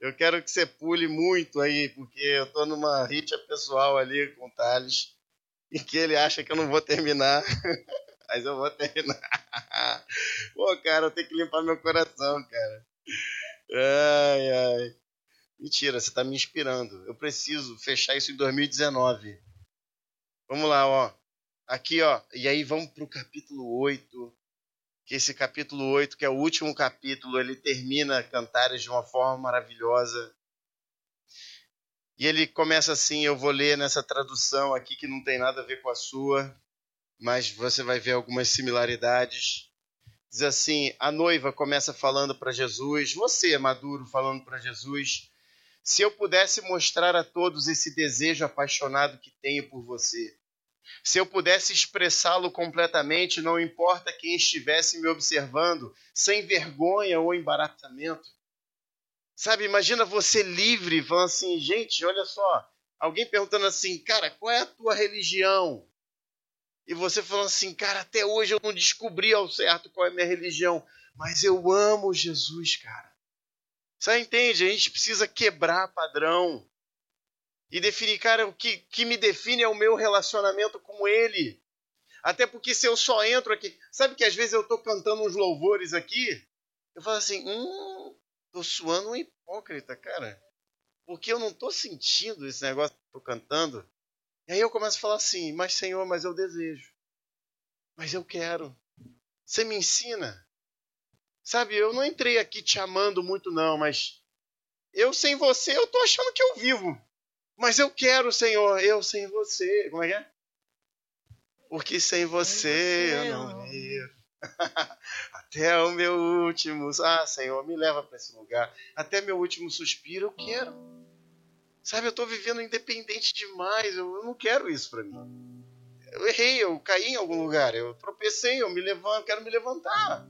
Eu quero que você pule muito aí, porque eu tô numa rixa pessoal ali com o Thales, (laughs) e que ele acha que eu não vou terminar. (laughs) Mas eu vou terminar. (laughs) Pô, cara, eu tenho que limpar meu coração, cara. Ai, ai. Mentira, você tá me inspirando. Eu preciso fechar isso em 2019. Vamos lá, ó. Aqui, ó. E aí vamos pro capítulo 8 que esse capítulo 8, que é o último capítulo, ele termina Cantares de uma forma maravilhosa. E ele começa assim, eu vou ler nessa tradução aqui que não tem nada a ver com a sua, mas você vai ver algumas similaridades. Diz assim: a noiva começa falando para Jesus, você maduro falando para Jesus, se eu pudesse mostrar a todos esse desejo apaixonado que tenho por você, se eu pudesse expressá-lo completamente, não importa quem estivesse me observando, sem vergonha ou embaraçamento. Sabe, imagina você livre, falando assim, gente, olha só, alguém perguntando assim, cara, qual é a tua religião? E você falando assim, cara, até hoje eu não descobri ao certo qual é a minha religião, mas eu amo Jesus, cara. Você entende? A gente precisa quebrar padrão e definir, cara, o que, que me define é o meu relacionamento com Ele. Até porque se eu só entro aqui. Sabe que às vezes eu estou cantando uns louvores aqui? Eu falo assim, hum, tô suando um hipócrita, cara. Porque eu não estou sentindo esse negócio que estou cantando. E aí eu começo a falar assim, mas Senhor, mas eu desejo. Mas eu quero. Você me ensina. Sabe, eu não entrei aqui te amando muito, não, mas eu sem você, eu tô achando que eu vivo. Mas eu quero, Senhor, eu sem você. Como é que é? Porque sem você, eu não vivo. (laughs) Até o meu último. Ah, Senhor, me leva para esse lugar. Até meu último suspiro eu quero. Sabe, eu estou vivendo independente demais. Eu não quero isso para mim. Eu errei, eu caí em algum lugar. Eu tropecei, eu me levanto, quero me levantar.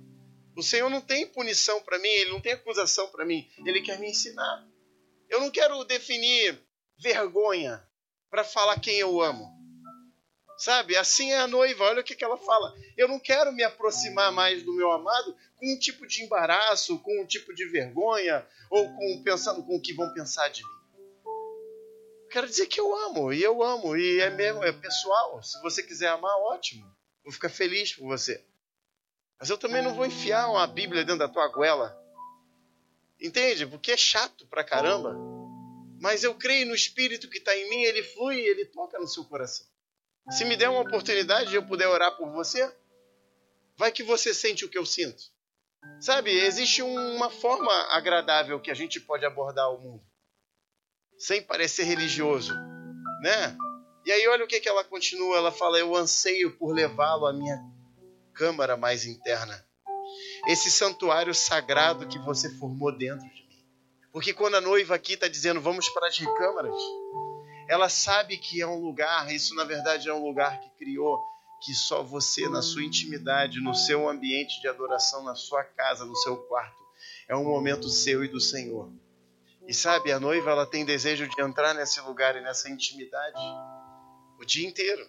O Senhor não tem punição para mim, Ele não tem acusação para mim. Ele quer me ensinar. Eu não quero definir vergonha para falar quem eu amo. Sabe? Assim é a noiva. Olha o que, que ela fala. Eu não quero me aproximar mais do meu amado com um tipo de embaraço, com um tipo de vergonha, ou com pensando com o que vão pensar de mim. Quero dizer que eu amo, e eu amo, e é mesmo, é pessoal. Se você quiser amar, ótimo. Vou ficar feliz por você. Mas eu também não vou enfiar uma Bíblia dentro da tua goela. Entende? Porque é chato pra caramba. Mas eu creio no Espírito que está em mim, ele flui e ele toca no seu coração. Se me der uma oportunidade de eu puder orar por você, vai que você sente o que eu sinto. Sabe, existe uma forma agradável que a gente pode abordar o mundo, sem parecer religioso, né? E aí olha o que, que ela continua, ela fala: "Eu anseio por levá-lo à minha câmara mais interna, esse santuário sagrado que você formou dentro de. Porque quando a noiva aqui está dizendo vamos para as recâmaras, ela sabe que é um lugar, isso na verdade é um lugar que criou, que só você, na sua intimidade, no seu ambiente de adoração, na sua casa, no seu quarto, é um momento seu e do Senhor. E sabe, a noiva ela tem desejo de entrar nesse lugar e nessa intimidade o dia inteiro.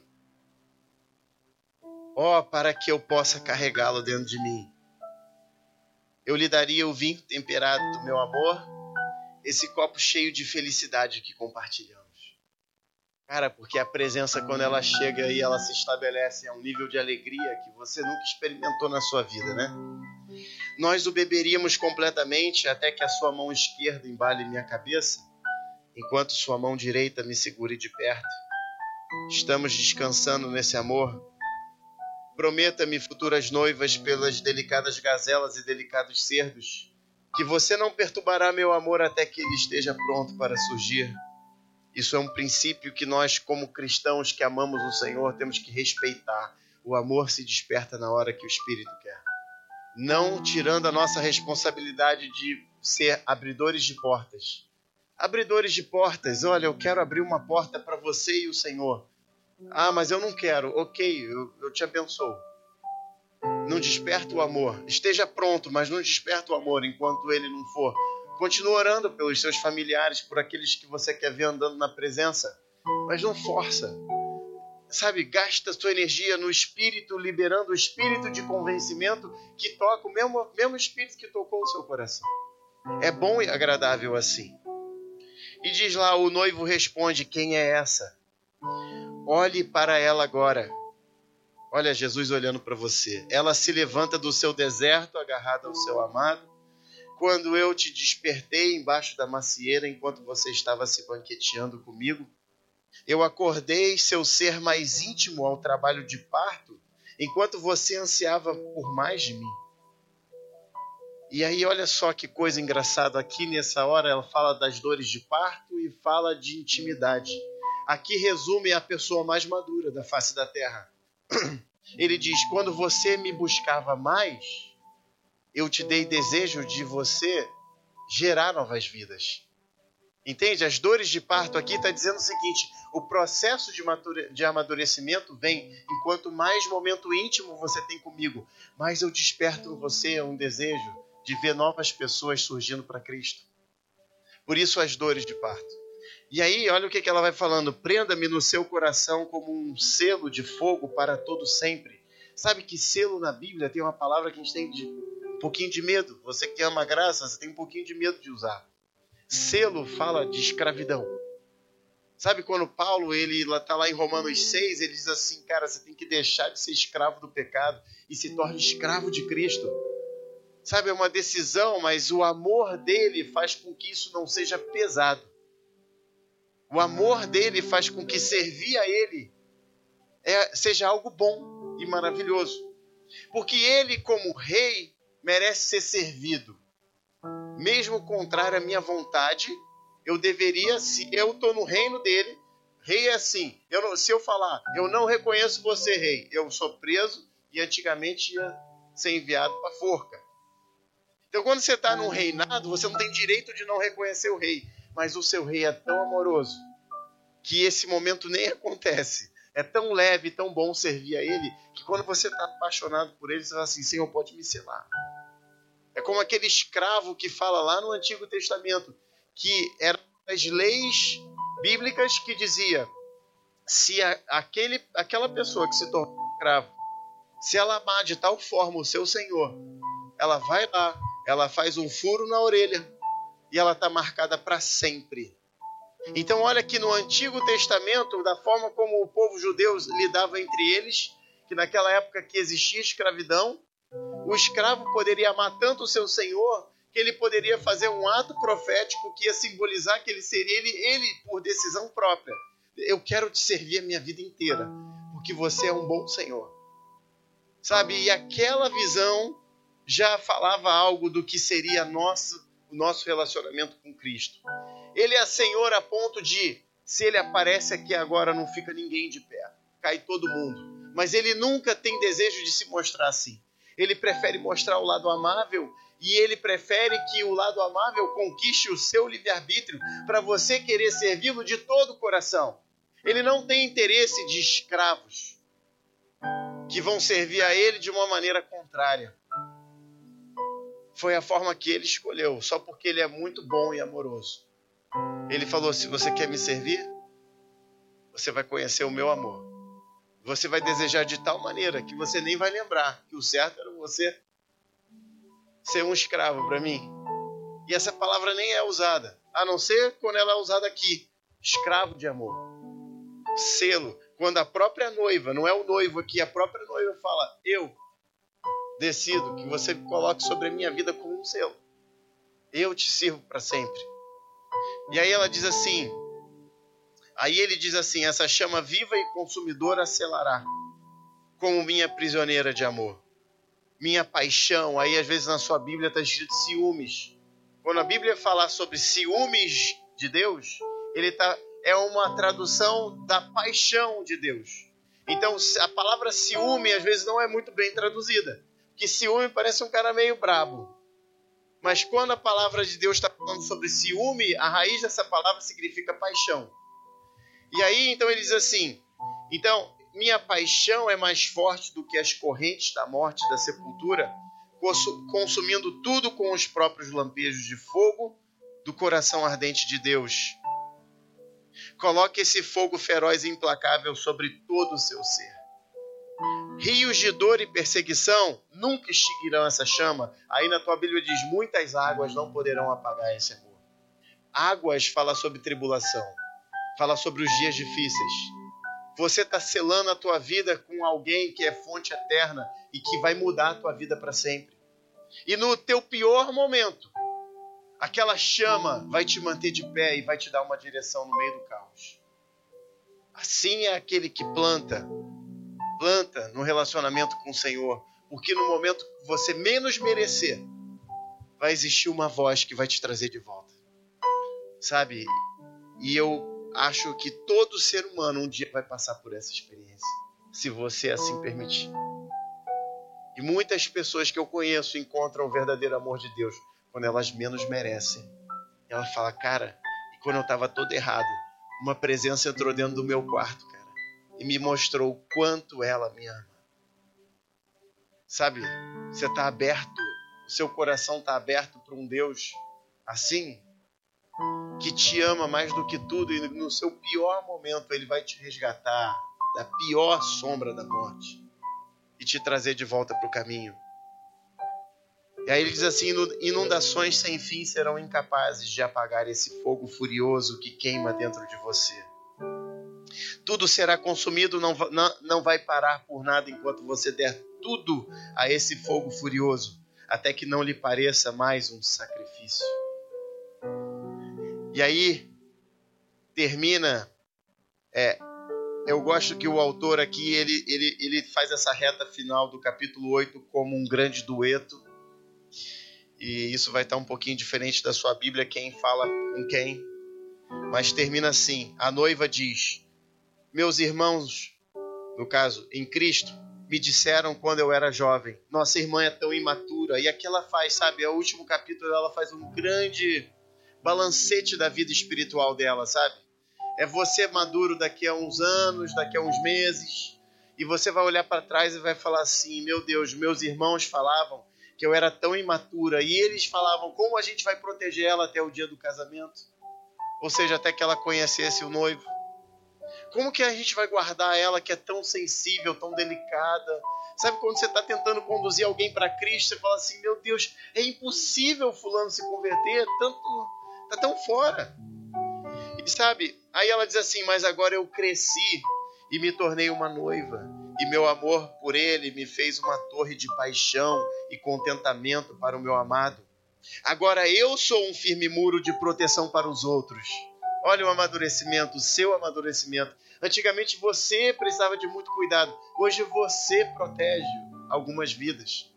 Ó, oh, para que eu possa carregá-lo dentro de mim. Eu lhe daria o vinho temperado do meu amor, esse copo cheio de felicidade que compartilhamos. Cara, porque a presença, quando ela chega e ela se estabelece, é um nível de alegria que você nunca experimentou na sua vida, né? Nós o beberíamos completamente até que a sua mão esquerda embale minha cabeça, enquanto sua mão direita me segure de perto. Estamos descansando nesse amor. Prometa-me, futuras noivas, pelas delicadas gazelas e delicados cerdos, que você não perturbará meu amor até que ele esteja pronto para surgir isso é um princípio que nós, como cristãos que amamos o Senhor, temos que respeitar. O amor se desperta na hora que o Espírito quer. Não tirando a nossa responsabilidade de ser abridores de portas. Abridores de portas, olha, eu quero abrir uma porta para você e o Senhor. Ah, mas eu não quero. Ok, eu, eu te abençoo. Não desperta o amor. Esteja pronto, mas não desperta o amor enquanto ele não for Continua orando pelos seus familiares, por aqueles que você quer ver andando na presença, mas não força. Sabe, gasta sua energia no espírito, liberando o espírito de convencimento que toca o mesmo, mesmo espírito que tocou o seu coração. É bom e agradável assim. E diz lá: o noivo responde: Quem é essa? Olhe para ela agora. Olha Jesus olhando para você. Ela se levanta do seu deserto, agarrada ao seu amado quando eu te despertei embaixo da macieira enquanto você estava se banqueteando comigo. Eu acordei seu ser mais íntimo ao trabalho de parto, enquanto você ansiava por mais de mim. E aí, olha só que coisa engraçada aqui nessa hora, ela fala das dores de parto e fala de intimidade. Aqui resume a pessoa mais madura da face da terra. Ele diz: Quando você me buscava mais, eu te dei desejo de você gerar novas vidas. Entende? As dores de parto aqui está dizendo o seguinte: o processo de, de amadurecimento vem enquanto mais momento íntimo você tem comigo, mais eu desperto em você um desejo de ver novas pessoas surgindo para Cristo. Por isso as dores de parto. E aí, olha o que, ela vai falando: prenda-me no seu coração como um selo de fogo para todo sempre. Sabe que selo na Bíblia tem uma palavra que a gente tem de um pouquinho de medo. Você que ama graça, você tem um pouquinho de medo de usar. Selo fala de escravidão. Sabe quando Paulo ele está lá em Romanos 6, ele diz assim, cara, você tem que deixar de ser escravo do pecado e se torne escravo de Cristo. Sabe, é uma decisão, mas o amor dele faz com que isso não seja pesado. O amor dele faz com que servir a ele é, seja algo bom e maravilhoso. Porque ele, como rei, merece ser servido. Mesmo contrário à minha vontade, eu deveria, se eu estou no reino dele, rei é assim. Eu não, se eu falar, eu não reconheço você, rei, eu sou preso e antigamente ia ser enviado para forca. Então, quando você está num reinado, você não tem direito de não reconhecer o rei. Mas o seu rei é tão amoroso que esse momento nem acontece. É tão leve, tão bom servir a Ele, que quando você está apaixonado por Ele, você fala assim: Senhor, pode me selar. É como aquele escravo que fala lá no Antigo Testamento, que eram as leis bíblicas que dizia: se a, aquele, aquela pessoa que se tornou escravo, se ela amar de tal forma o seu Senhor, ela vai lá, ela faz um furo na orelha e ela está marcada para sempre. Então, olha que no Antigo Testamento, da forma como o povo judeu lidava entre eles, que naquela época que existia escravidão, o escravo poderia amar tanto o seu senhor que ele poderia fazer um ato profético que ia simbolizar que ele seria ele, ele por decisão própria. Eu quero te servir a minha vida inteira, porque você é um bom senhor. Sabe? E aquela visão já falava algo do que seria nosso, o nosso relacionamento com Cristo. Ele é Senhor a ponto de, se ele aparece aqui agora, não fica ninguém de pé, cai todo mundo. Mas ele nunca tem desejo de se mostrar assim. Ele prefere mostrar o lado amável e ele prefere que o lado amável conquiste o seu livre-arbítrio para você querer servi-lo de todo o coração. Ele não tem interesse de escravos que vão servir a ele de uma maneira contrária. Foi a forma que ele escolheu, só porque ele é muito bom e amoroso. Ele falou: se você quer me servir, você vai conhecer o meu amor. Você vai desejar de tal maneira que você nem vai lembrar que o certo era você ser um escravo para mim. E essa palavra nem é usada, a não ser quando ela é usada aqui escravo de amor. Selo, quando a própria noiva, não é o noivo aqui, a própria noiva fala: Eu decido que você coloque sobre a minha vida como um selo. Eu te sirvo para sempre. E aí ela diz assim: Aí ele diz assim: Essa chama viva e consumidora selará, como minha prisioneira de amor minha paixão. Aí às vezes na sua Bíblia está escrito ciúmes. Quando a Bíblia fala sobre ciúmes de Deus, ele tá, é uma tradução da paixão de Deus. Então a palavra ciúme às vezes não é muito bem traduzida. Que ciúme parece um cara meio brabo. Mas quando a palavra de Deus está falando sobre ciúme, a raiz dessa palavra significa paixão. E aí então ele diz assim: então minha paixão é mais forte do que as correntes da morte e da sepultura, consumindo tudo com os próprios lampejos de fogo do coração ardente de Deus. Coloque esse fogo feroz e implacável sobre todo o seu ser. Rios de dor e perseguição nunca extinguirão essa chama. Aí na tua Bíblia diz: muitas águas não poderão apagar esse amor. Águas fala sobre tribulação, fala sobre os dias difíceis você está selando a tua vida com alguém que é fonte eterna e que vai mudar a tua vida para sempre. E no teu pior momento, aquela chama vai te manter de pé e vai te dar uma direção no meio do caos. Assim é aquele que planta, planta no relacionamento com o Senhor, porque no momento que você menos merecer, vai existir uma voz que vai te trazer de volta. Sabe? E eu acho que todo ser humano um dia vai passar por essa experiência, se você assim permitir. E muitas pessoas que eu conheço encontram o verdadeiro amor de Deus quando elas menos merecem. Ela fala, cara, e quando eu estava todo errado, uma presença entrou dentro do meu quarto, cara, e me mostrou o quanto ela me ama. Sabe, você está aberto, o seu coração está aberto para um Deus assim, que te ama mais do que tudo e no seu pior momento ele vai te resgatar da pior sombra da morte e te trazer de volta para o caminho. E aí ele diz assim: inundações sem fim serão incapazes de apagar esse fogo furioso que queima dentro de você. Tudo será consumido, não, não, não vai parar por nada enquanto você der tudo a esse fogo furioso, até que não lhe pareça mais um sacrifício. E aí termina. É, eu gosto que o autor aqui ele, ele, ele faz essa reta final do capítulo 8 como um grande dueto. E isso vai estar um pouquinho diferente da sua Bíblia, quem fala com quem. Mas termina assim: a noiva diz: Meus irmãos, no caso, em Cristo, me disseram quando eu era jovem, nossa irmã é tão imatura. E aqui ela faz, sabe, é o último capítulo ela faz um grande balancete da vida espiritual dela, sabe? É você maduro daqui a uns anos, daqui a uns meses, e você vai olhar para trás e vai falar assim: meu Deus, meus irmãos falavam que eu era tão imatura, e eles falavam como a gente vai proteger ela até o dia do casamento, ou seja, até que ela conhecesse o noivo. Como que a gente vai guardar ela que é tão sensível, tão delicada? Sabe quando você está tentando conduzir alguém para Cristo, você fala assim: meu Deus, é impossível fulano se converter, tanto tá tão fora. E sabe, aí ela diz assim: mas agora eu cresci e me tornei uma noiva, e meu amor por ele me fez uma torre de paixão e contentamento para o meu amado. Agora eu sou um firme muro de proteção para os outros. Olha o amadurecimento, o seu amadurecimento. Antigamente você precisava de muito cuidado. Hoje você protege algumas vidas.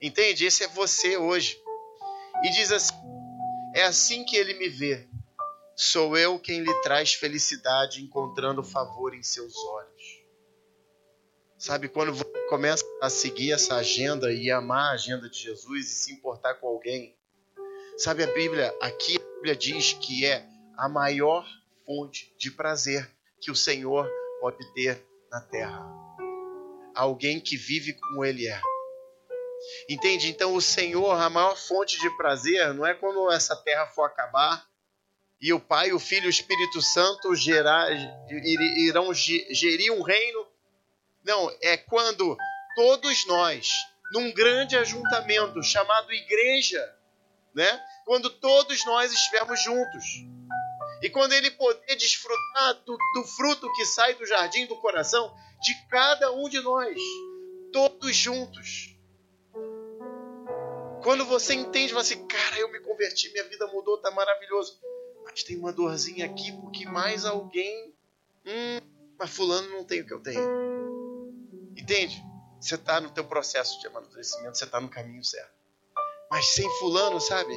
Entende? Esse é você hoje. E diz assim: é assim que ele me vê. Sou eu quem lhe traz felicidade, encontrando favor em seus olhos. Sabe, quando você começa a seguir essa agenda e amar a agenda de Jesus e se importar com alguém, sabe, a Bíblia, aqui a Bíblia diz que é a maior fonte de prazer que o Senhor pode ter na terra. Alguém que vive como Ele é. Entende? Então, o Senhor, a maior fonte de prazer, não é quando essa terra for acabar e o Pai, o Filho e o Espírito Santo gerar, irão gerir um reino não, é quando todos nós, num grande ajuntamento chamado igreja, né? Quando todos nós estivermos juntos. E quando ele poder desfrutar do, do fruto que sai do jardim do coração de cada um de nós, todos juntos. Quando você entende, você assim, cara, eu me converti, minha vida mudou, tá maravilhoso. Mas tem uma dorzinha aqui porque mais alguém. Hum, mas fulano não tem o que eu tenho. Entende? Você está no teu processo de amadurecimento, você está no caminho certo. Mas sem fulano, sabe?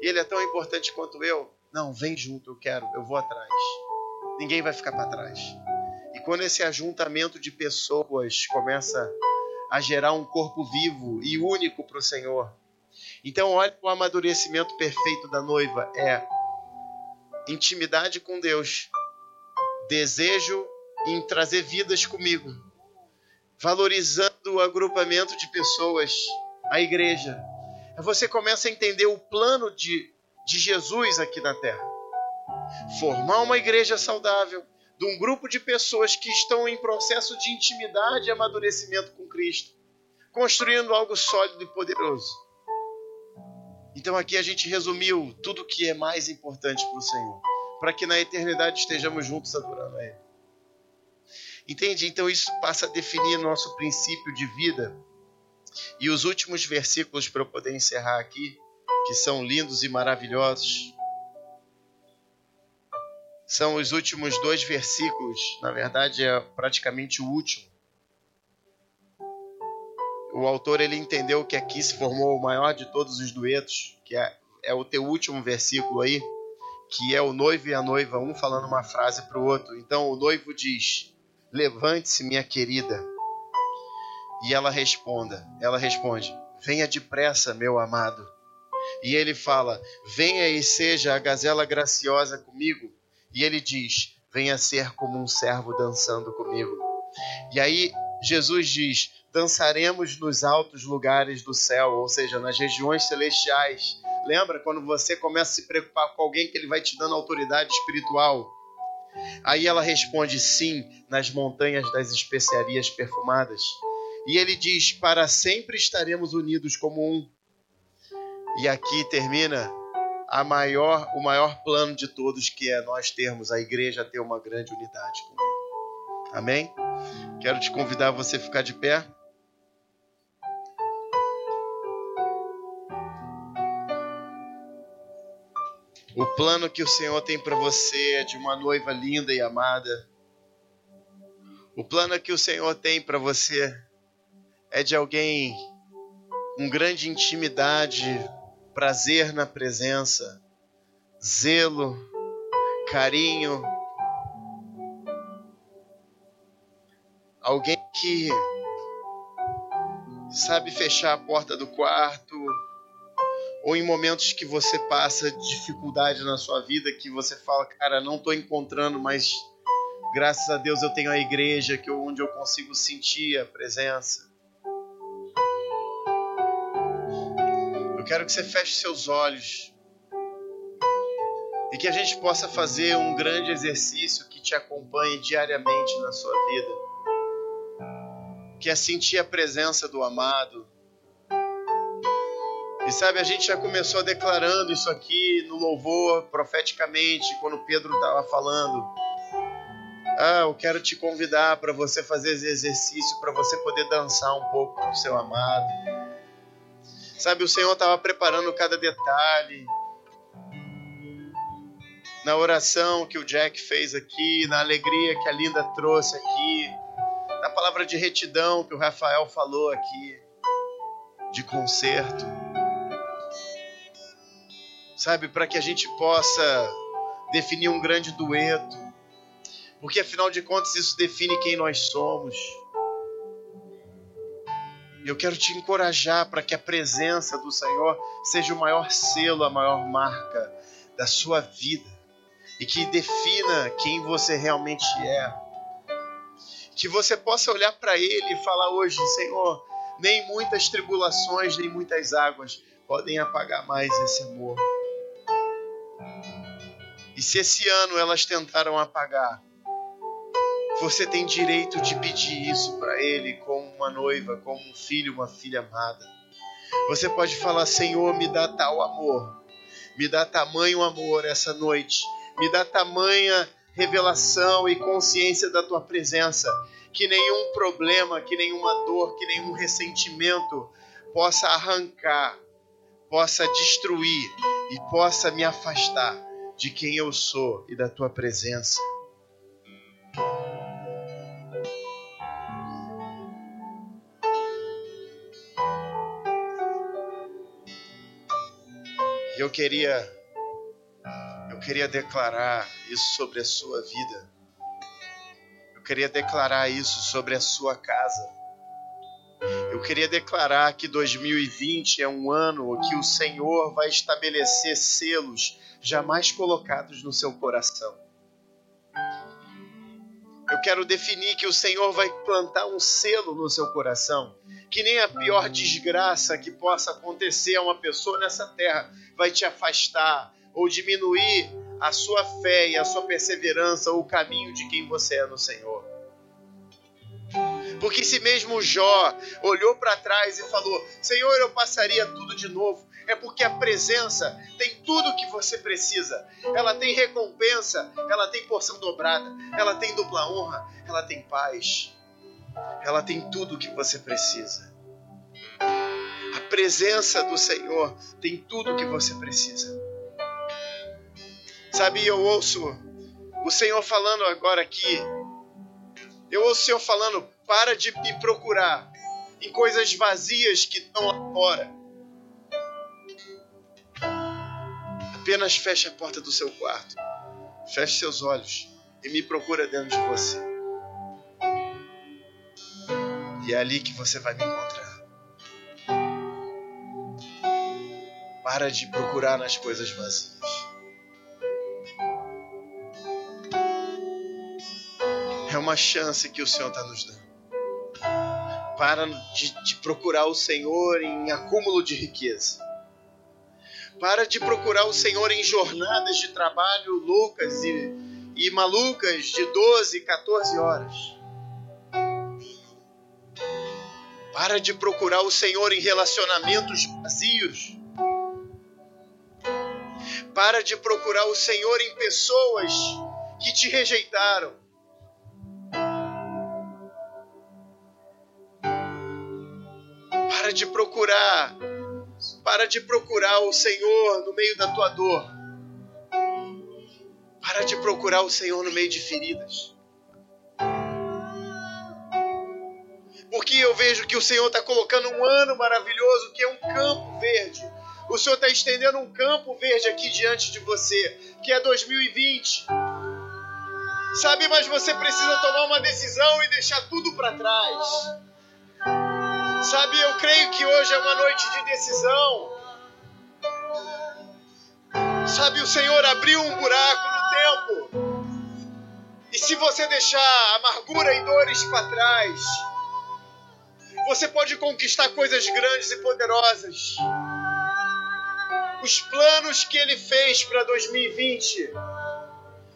Ele é tão importante quanto eu. Não, vem junto, eu quero, eu vou atrás. Ninguém vai ficar para trás. E quando esse ajuntamento de pessoas começa a gerar um corpo vivo e único para o Senhor. Então, olha o amadurecimento perfeito da noiva: é intimidade com Deus, desejo em trazer vidas comigo valorizando o agrupamento de pessoas, a igreja. Você começa a entender o plano de, de Jesus aqui na terra. Formar uma igreja saudável, de um grupo de pessoas que estão em processo de intimidade e amadurecimento com Cristo, construindo algo sólido e poderoso. Então aqui a gente resumiu tudo o que é mais importante para o Senhor, para que na eternidade estejamos juntos adorando a Ele. Entende? Então isso passa a definir nosso princípio de vida. E os últimos versículos para eu poder encerrar aqui, que são lindos e maravilhosos, são os últimos dois versículos, na verdade é praticamente o último. O autor ele entendeu que aqui se formou o maior de todos os duetos, que é, é o teu último versículo aí, que é o noivo e a noiva, um falando uma frase para o outro. Então o noivo diz: Levante-se, minha querida. E ela responda, ela responde: Venha depressa, meu amado. E ele fala: Venha e seja a gazela graciosa comigo. E ele diz: Venha ser como um servo dançando comigo. E aí Jesus diz: Dançaremos nos altos lugares do céu, ou seja, nas regiões celestiais. Lembra quando você começa a se preocupar com alguém que ele vai te dando autoridade espiritual? Aí ela responde: Sim, nas montanhas das especiarias perfumadas. E ele diz: Para sempre estaremos unidos como um. E aqui termina a maior, o maior plano de todos, que é nós termos a igreja ter uma grande unidade com ele. Amém? Quero te convidar a você ficar de pé. O plano que o Senhor tem para você é de uma noiva linda e amada. O plano que o Senhor tem para você é de alguém com grande intimidade, prazer na presença, zelo, carinho. Alguém que sabe fechar a porta do quarto, ou em momentos que você passa dificuldade na sua vida, que você fala, cara, não estou encontrando, mas graças a Deus eu tenho a igreja que onde eu consigo sentir a presença. Quero que você feche seus olhos. E que a gente possa fazer um grande exercício que te acompanhe diariamente na sua vida. Que é sentir a presença do amado. E sabe, a gente já começou declarando isso aqui no louvor, profeticamente, quando Pedro estava falando. Ah, eu quero te convidar para você fazer esse exercício, para você poder dançar um pouco com o seu amado. Sabe, o Senhor estava preparando cada detalhe. Na oração que o Jack fez aqui, na alegria que a Linda trouxe aqui, na palavra de retidão que o Rafael falou aqui, de conserto. Sabe, para que a gente possa definir um grande dueto porque afinal de contas isso define quem nós somos. Eu quero te encorajar para que a presença do Senhor seja o maior selo, a maior marca da sua vida e que defina quem você realmente é. Que você possa olhar para Ele e falar hoje, Senhor, nem muitas tribulações, nem muitas águas podem apagar mais esse amor. E se esse ano elas tentaram apagar, você tem direito de pedir isso para Ele como uma noiva, como um filho, uma filha amada. Você pode falar: Senhor, me dá tal amor, me dá tamanho amor essa noite, me dá tamanha revelação e consciência da tua presença, que nenhum problema, que nenhuma dor, que nenhum ressentimento possa arrancar, possa destruir e possa me afastar de quem eu sou e da tua presença. Eu queria eu queria declarar isso sobre a sua vida. Eu queria declarar isso sobre a sua casa. Eu queria declarar que 2020 é um ano que o Senhor vai estabelecer selos jamais colocados no seu coração. Eu quero definir que o Senhor vai plantar um selo no seu coração, que nem a pior desgraça que possa acontecer a uma pessoa nessa terra vai te afastar ou diminuir a sua fé e a sua perseverança ou o caminho de quem você é no Senhor. Porque se mesmo Jó olhou para trás e falou: Senhor, eu passaria tudo de novo, é porque a presença tem tudo o que você precisa. Ela tem recompensa, ela tem porção dobrada, ela tem dupla honra, ela tem paz, ela tem tudo o que você precisa. A presença do Senhor tem tudo o que você precisa. Sabe, eu ouço o Senhor falando agora aqui. Eu ouço o Senhor falando: para de me procurar em coisas vazias que estão lá fora Apenas feche a porta do seu quarto. Feche seus olhos e me procura dentro de você. E é ali que você vai me encontrar. Para de procurar nas coisas vazias. É uma chance que o Senhor está nos dando. Para de, de procurar o Senhor em acúmulo de riqueza para de procurar o Senhor em jornadas de trabalho loucas e, e malucas de 12, 14 horas. Para de procurar o Senhor em relacionamentos vazios. Para de procurar o Senhor em pessoas que te rejeitaram. Para de procurar para de procurar o Senhor no meio da tua dor. Para de procurar o Senhor no meio de feridas. Porque eu vejo que o Senhor está colocando um ano maravilhoso que é um campo verde. O Senhor está estendendo um campo verde aqui diante de você, que é 2020. Sabe, mas você precisa tomar uma decisão e deixar tudo para trás. Sabe, eu creio que hoje é uma noite de decisão. Sabe, o Senhor abriu um buraco no tempo. E se você deixar amargura e dores para trás, você pode conquistar coisas grandes e poderosas. os planos que Ele fez para 2020,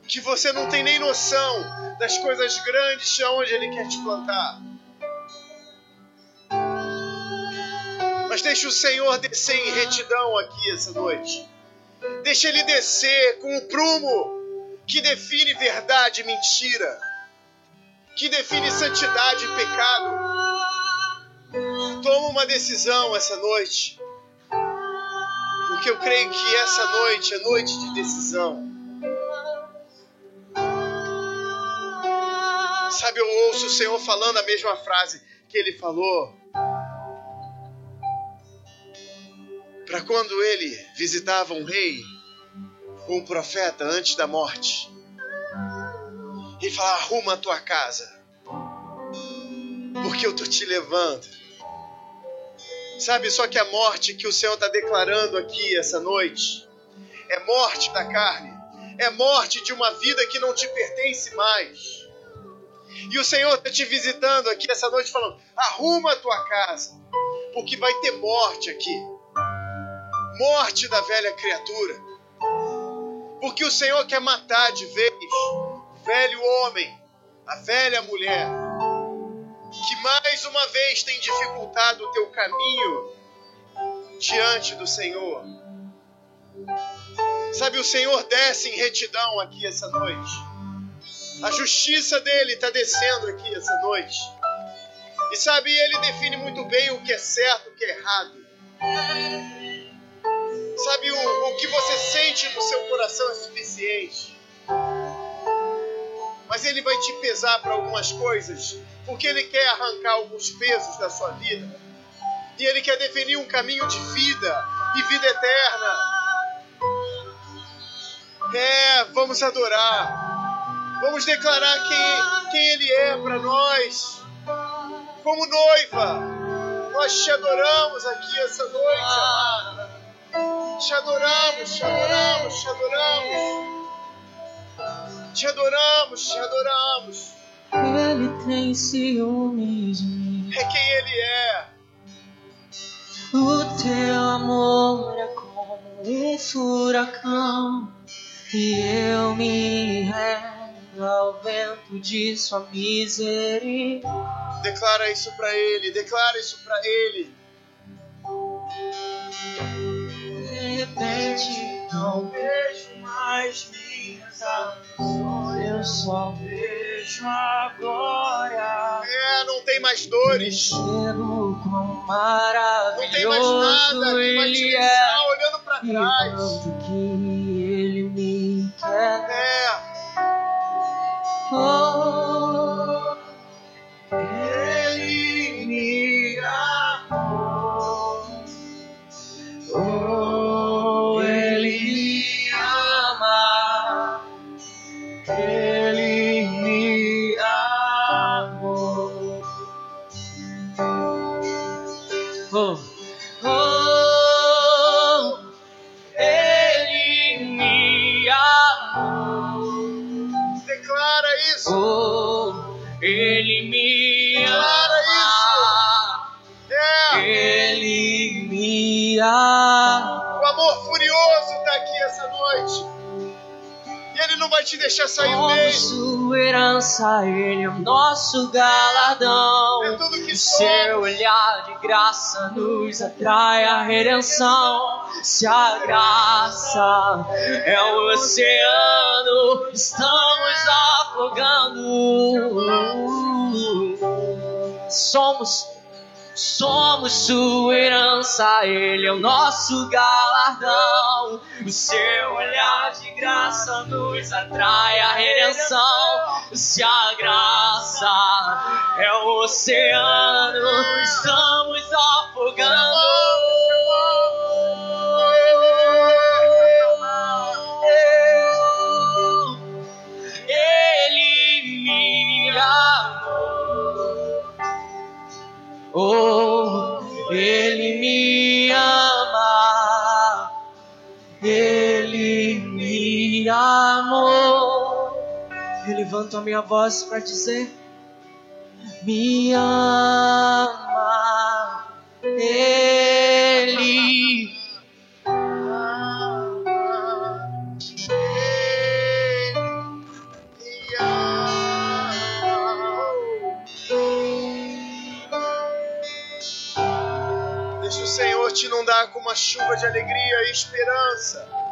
que você não tem nem noção das coisas grandes aonde Ele quer te plantar. Mas deixe o Senhor descer em retidão aqui essa noite. Deixe Ele descer com o prumo que define verdade e mentira, que define santidade e pecado. Toma uma decisão essa noite porque eu creio que essa noite é noite de decisão. Sabe, eu ouço o Senhor falando a mesma frase que ele falou. Para quando ele visitava um rei, um profeta antes da morte, e falava: arruma a tua casa, porque eu tô te levando Sabe, só que a morte que o Senhor está declarando aqui essa noite é morte da carne, é morte de uma vida que não te pertence mais. E o Senhor está te visitando aqui essa noite falando: arruma a tua casa, porque vai ter morte aqui morte da velha criatura. Porque o Senhor quer matar de vez o velho homem, a velha mulher que mais uma vez tem dificultado o teu caminho diante do Senhor. Sabe, o Senhor desce em retidão aqui essa noite. A justiça dele está descendo aqui essa noite. E sabe, ele define muito bem o que é certo e o que é errado. Sabe, o, o que você sente no seu coração é suficiente. Mas ele vai te pesar para algumas coisas porque Ele quer arrancar alguns pesos da sua vida. E Ele quer definir um caminho de vida e vida eterna. É, vamos adorar. Vamos declarar quem, quem Ele é para nós. Como noiva, nós te adoramos aqui essa noite. Te adoramos, te adoramos, te adoramos. Te adoramos, te adoramos. Ele tem ciúmes de mim. É quem ele é. O teu amor é como um furacão e eu me rendo ao vento de sua misericórdia. Declara isso para ele, declara isso para ele. Repente não vejo mais minhas ações, eu só vejo a glória. É, não tem mais dores. Percebo quão Não tem mais maravilhoso nada que vai te ele deixar é olhando para trás. Vai te deixar sair Como mesmo. sua herança, ele é o nosso galardão. É tudo que somos. seu olhar de graça nos atrai a redenção. Se a graça é o oceano, estamos afogando. Somos, somos sua herança, ele é o nosso galardão. O seu olhar de graça nos atrai a redenção. Se a graça é o oceano, estamos afogando. Oh, ele me ama. Ele me amou. Eu levanto a minha voz para dizer: Me ama. Ele te inundar com uma chuva de alegria e esperança. (laughs)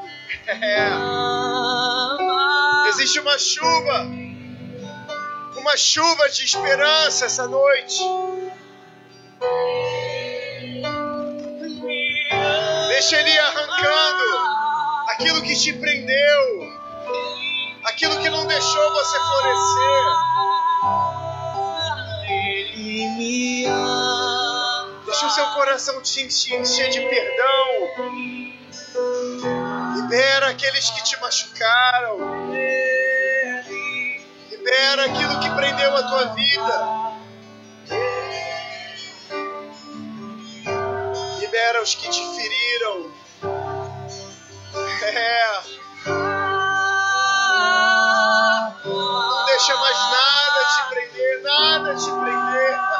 É. Existe uma chuva, uma chuva de esperança essa noite. Deixa ele arrancando aquilo que te prendeu, aquilo que não deixou você florescer. Ama. Deixa o seu coração te encher de perdão. Libera aqueles que te machucaram. Libera aquilo que prendeu a tua vida. Libera os que te feriram. É. Não deixa mais nada te prender, nada te prender.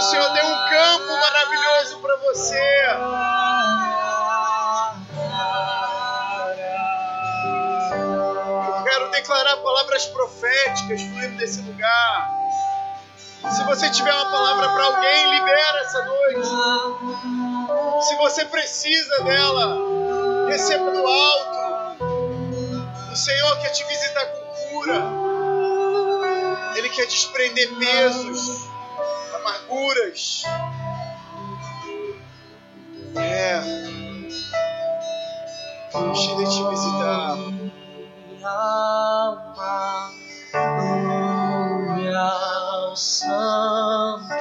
O Senhor tem um campo maravilhoso para você. Eu quero declarar palavras proféticas fluindo desse lugar. Se você tiver uma palavra para alguém, libera essa noite. Se você precisa dela, receba do alto. O Senhor quer te visitar com cura. Ele quer desprender pesos, amarguras. É. Ele te visitar. alma, glória ao Santo,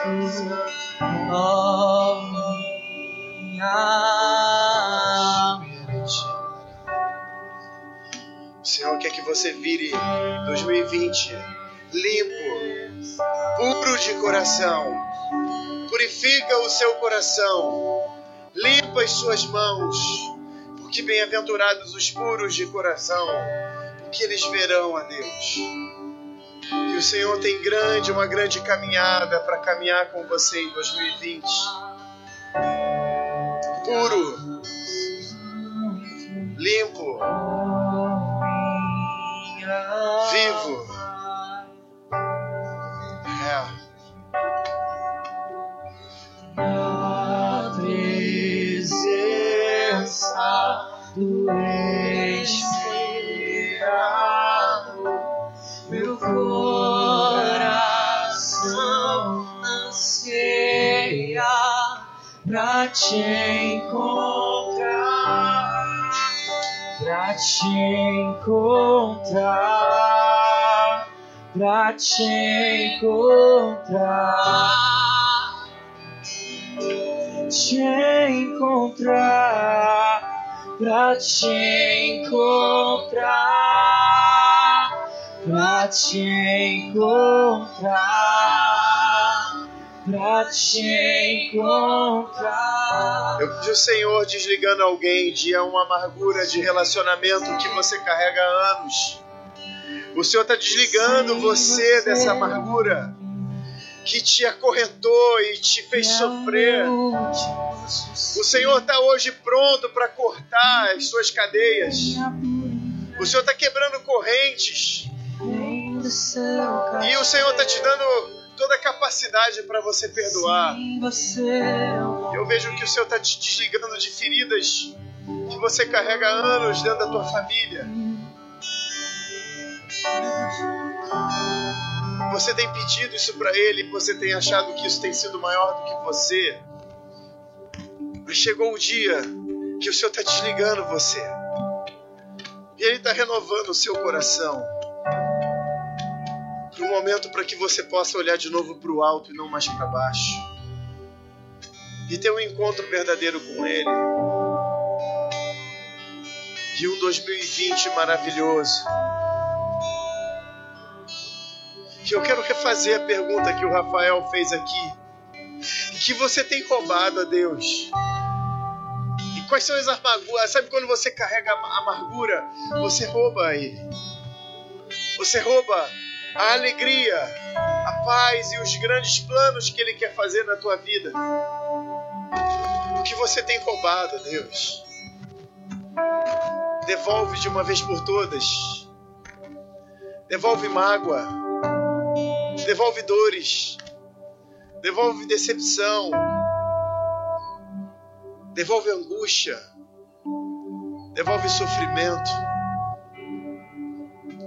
minha alma. O Senhor quer que você vire 2020 limpo, puro de coração. Purifica o seu coração. Limpa as suas mãos. Porque bem-aventurados os puros de coração, porque eles verão a Deus. E o Senhor tem grande, uma grande caminhada para caminhar com você em 2020. Puro, limpo, vivo. Te encontrar, pra te encontrar, pra te encontrar te encontrar, pra te encontrar, pra te encontrar, pra te encontrar. Eu pedi o Senhor desligando alguém de uma amargura de relacionamento que você carrega há anos. O Senhor está desligando você dessa amargura que te acorrentou e te fez sofrer. O Senhor está hoje pronto para cortar as suas cadeias. O Senhor está quebrando correntes. E o Senhor está te dando toda a capacidade para você perdoar. Eu vejo que o Senhor está te desligando de feridas que você carrega há anos dentro da tua família. Você tem pedido isso para Ele, você tem achado que isso tem sido maior do que você. Mas chegou o dia que o Senhor está desligando você. E Ele está renovando o seu coração. Um momento para que você possa olhar de novo para o alto e não mais para baixo. E ter um encontro verdadeiro com Ele. E um 2020 maravilhoso. que eu quero refazer a pergunta que o Rafael fez aqui. Que você tem roubado a Deus? E quais são as amarguras? Sabe quando você carrega amargura, você rouba a Ele. Você rouba a alegria, a paz e os grandes planos que Ele quer fazer na tua vida. O que você tem roubado Deus? Devolve de uma vez por todas. Devolve mágoa devolve dores, devolve decepção, devolve angústia, devolve sofrimento,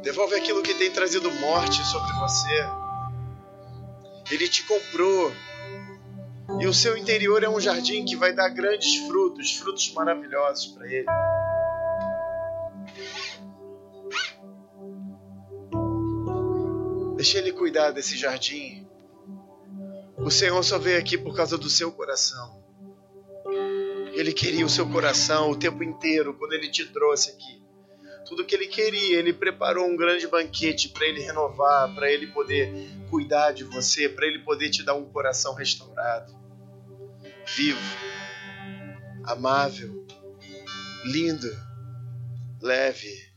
devolve aquilo que tem trazido morte sobre você. Ele te comprou. E o seu interior é um jardim que vai dar grandes frutos, frutos maravilhosos para ele. Deixa ele cuidar desse jardim. O Senhor só veio aqui por causa do seu coração. Ele queria o seu coração o tempo inteiro quando ele te trouxe aqui. Tudo que ele queria, ele preparou um grande banquete para ele renovar, para ele poder cuidar de você, para ele poder te dar um coração restaurado, vivo, amável, lindo, leve.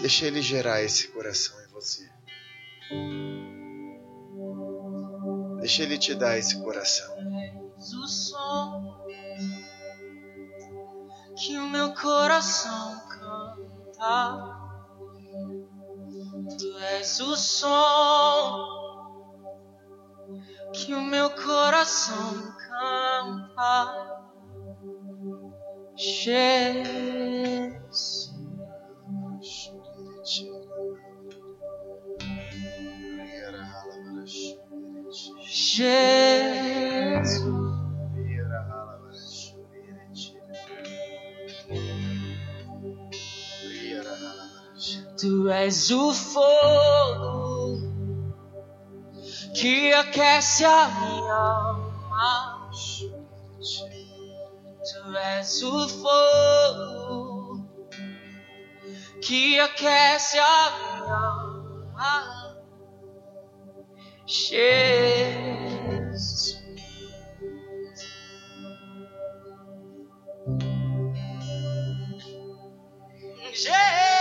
Deixa ele gerar esse coração em você. Deixa ele te dar esse coração. Que o meu coração canta. Tu és o som que o meu coração canta. Jesus. Jesus. Tu és o fogo que aquece a minha alma. Tu és o fogo que aquece a minha alma. Jesus. Jesus.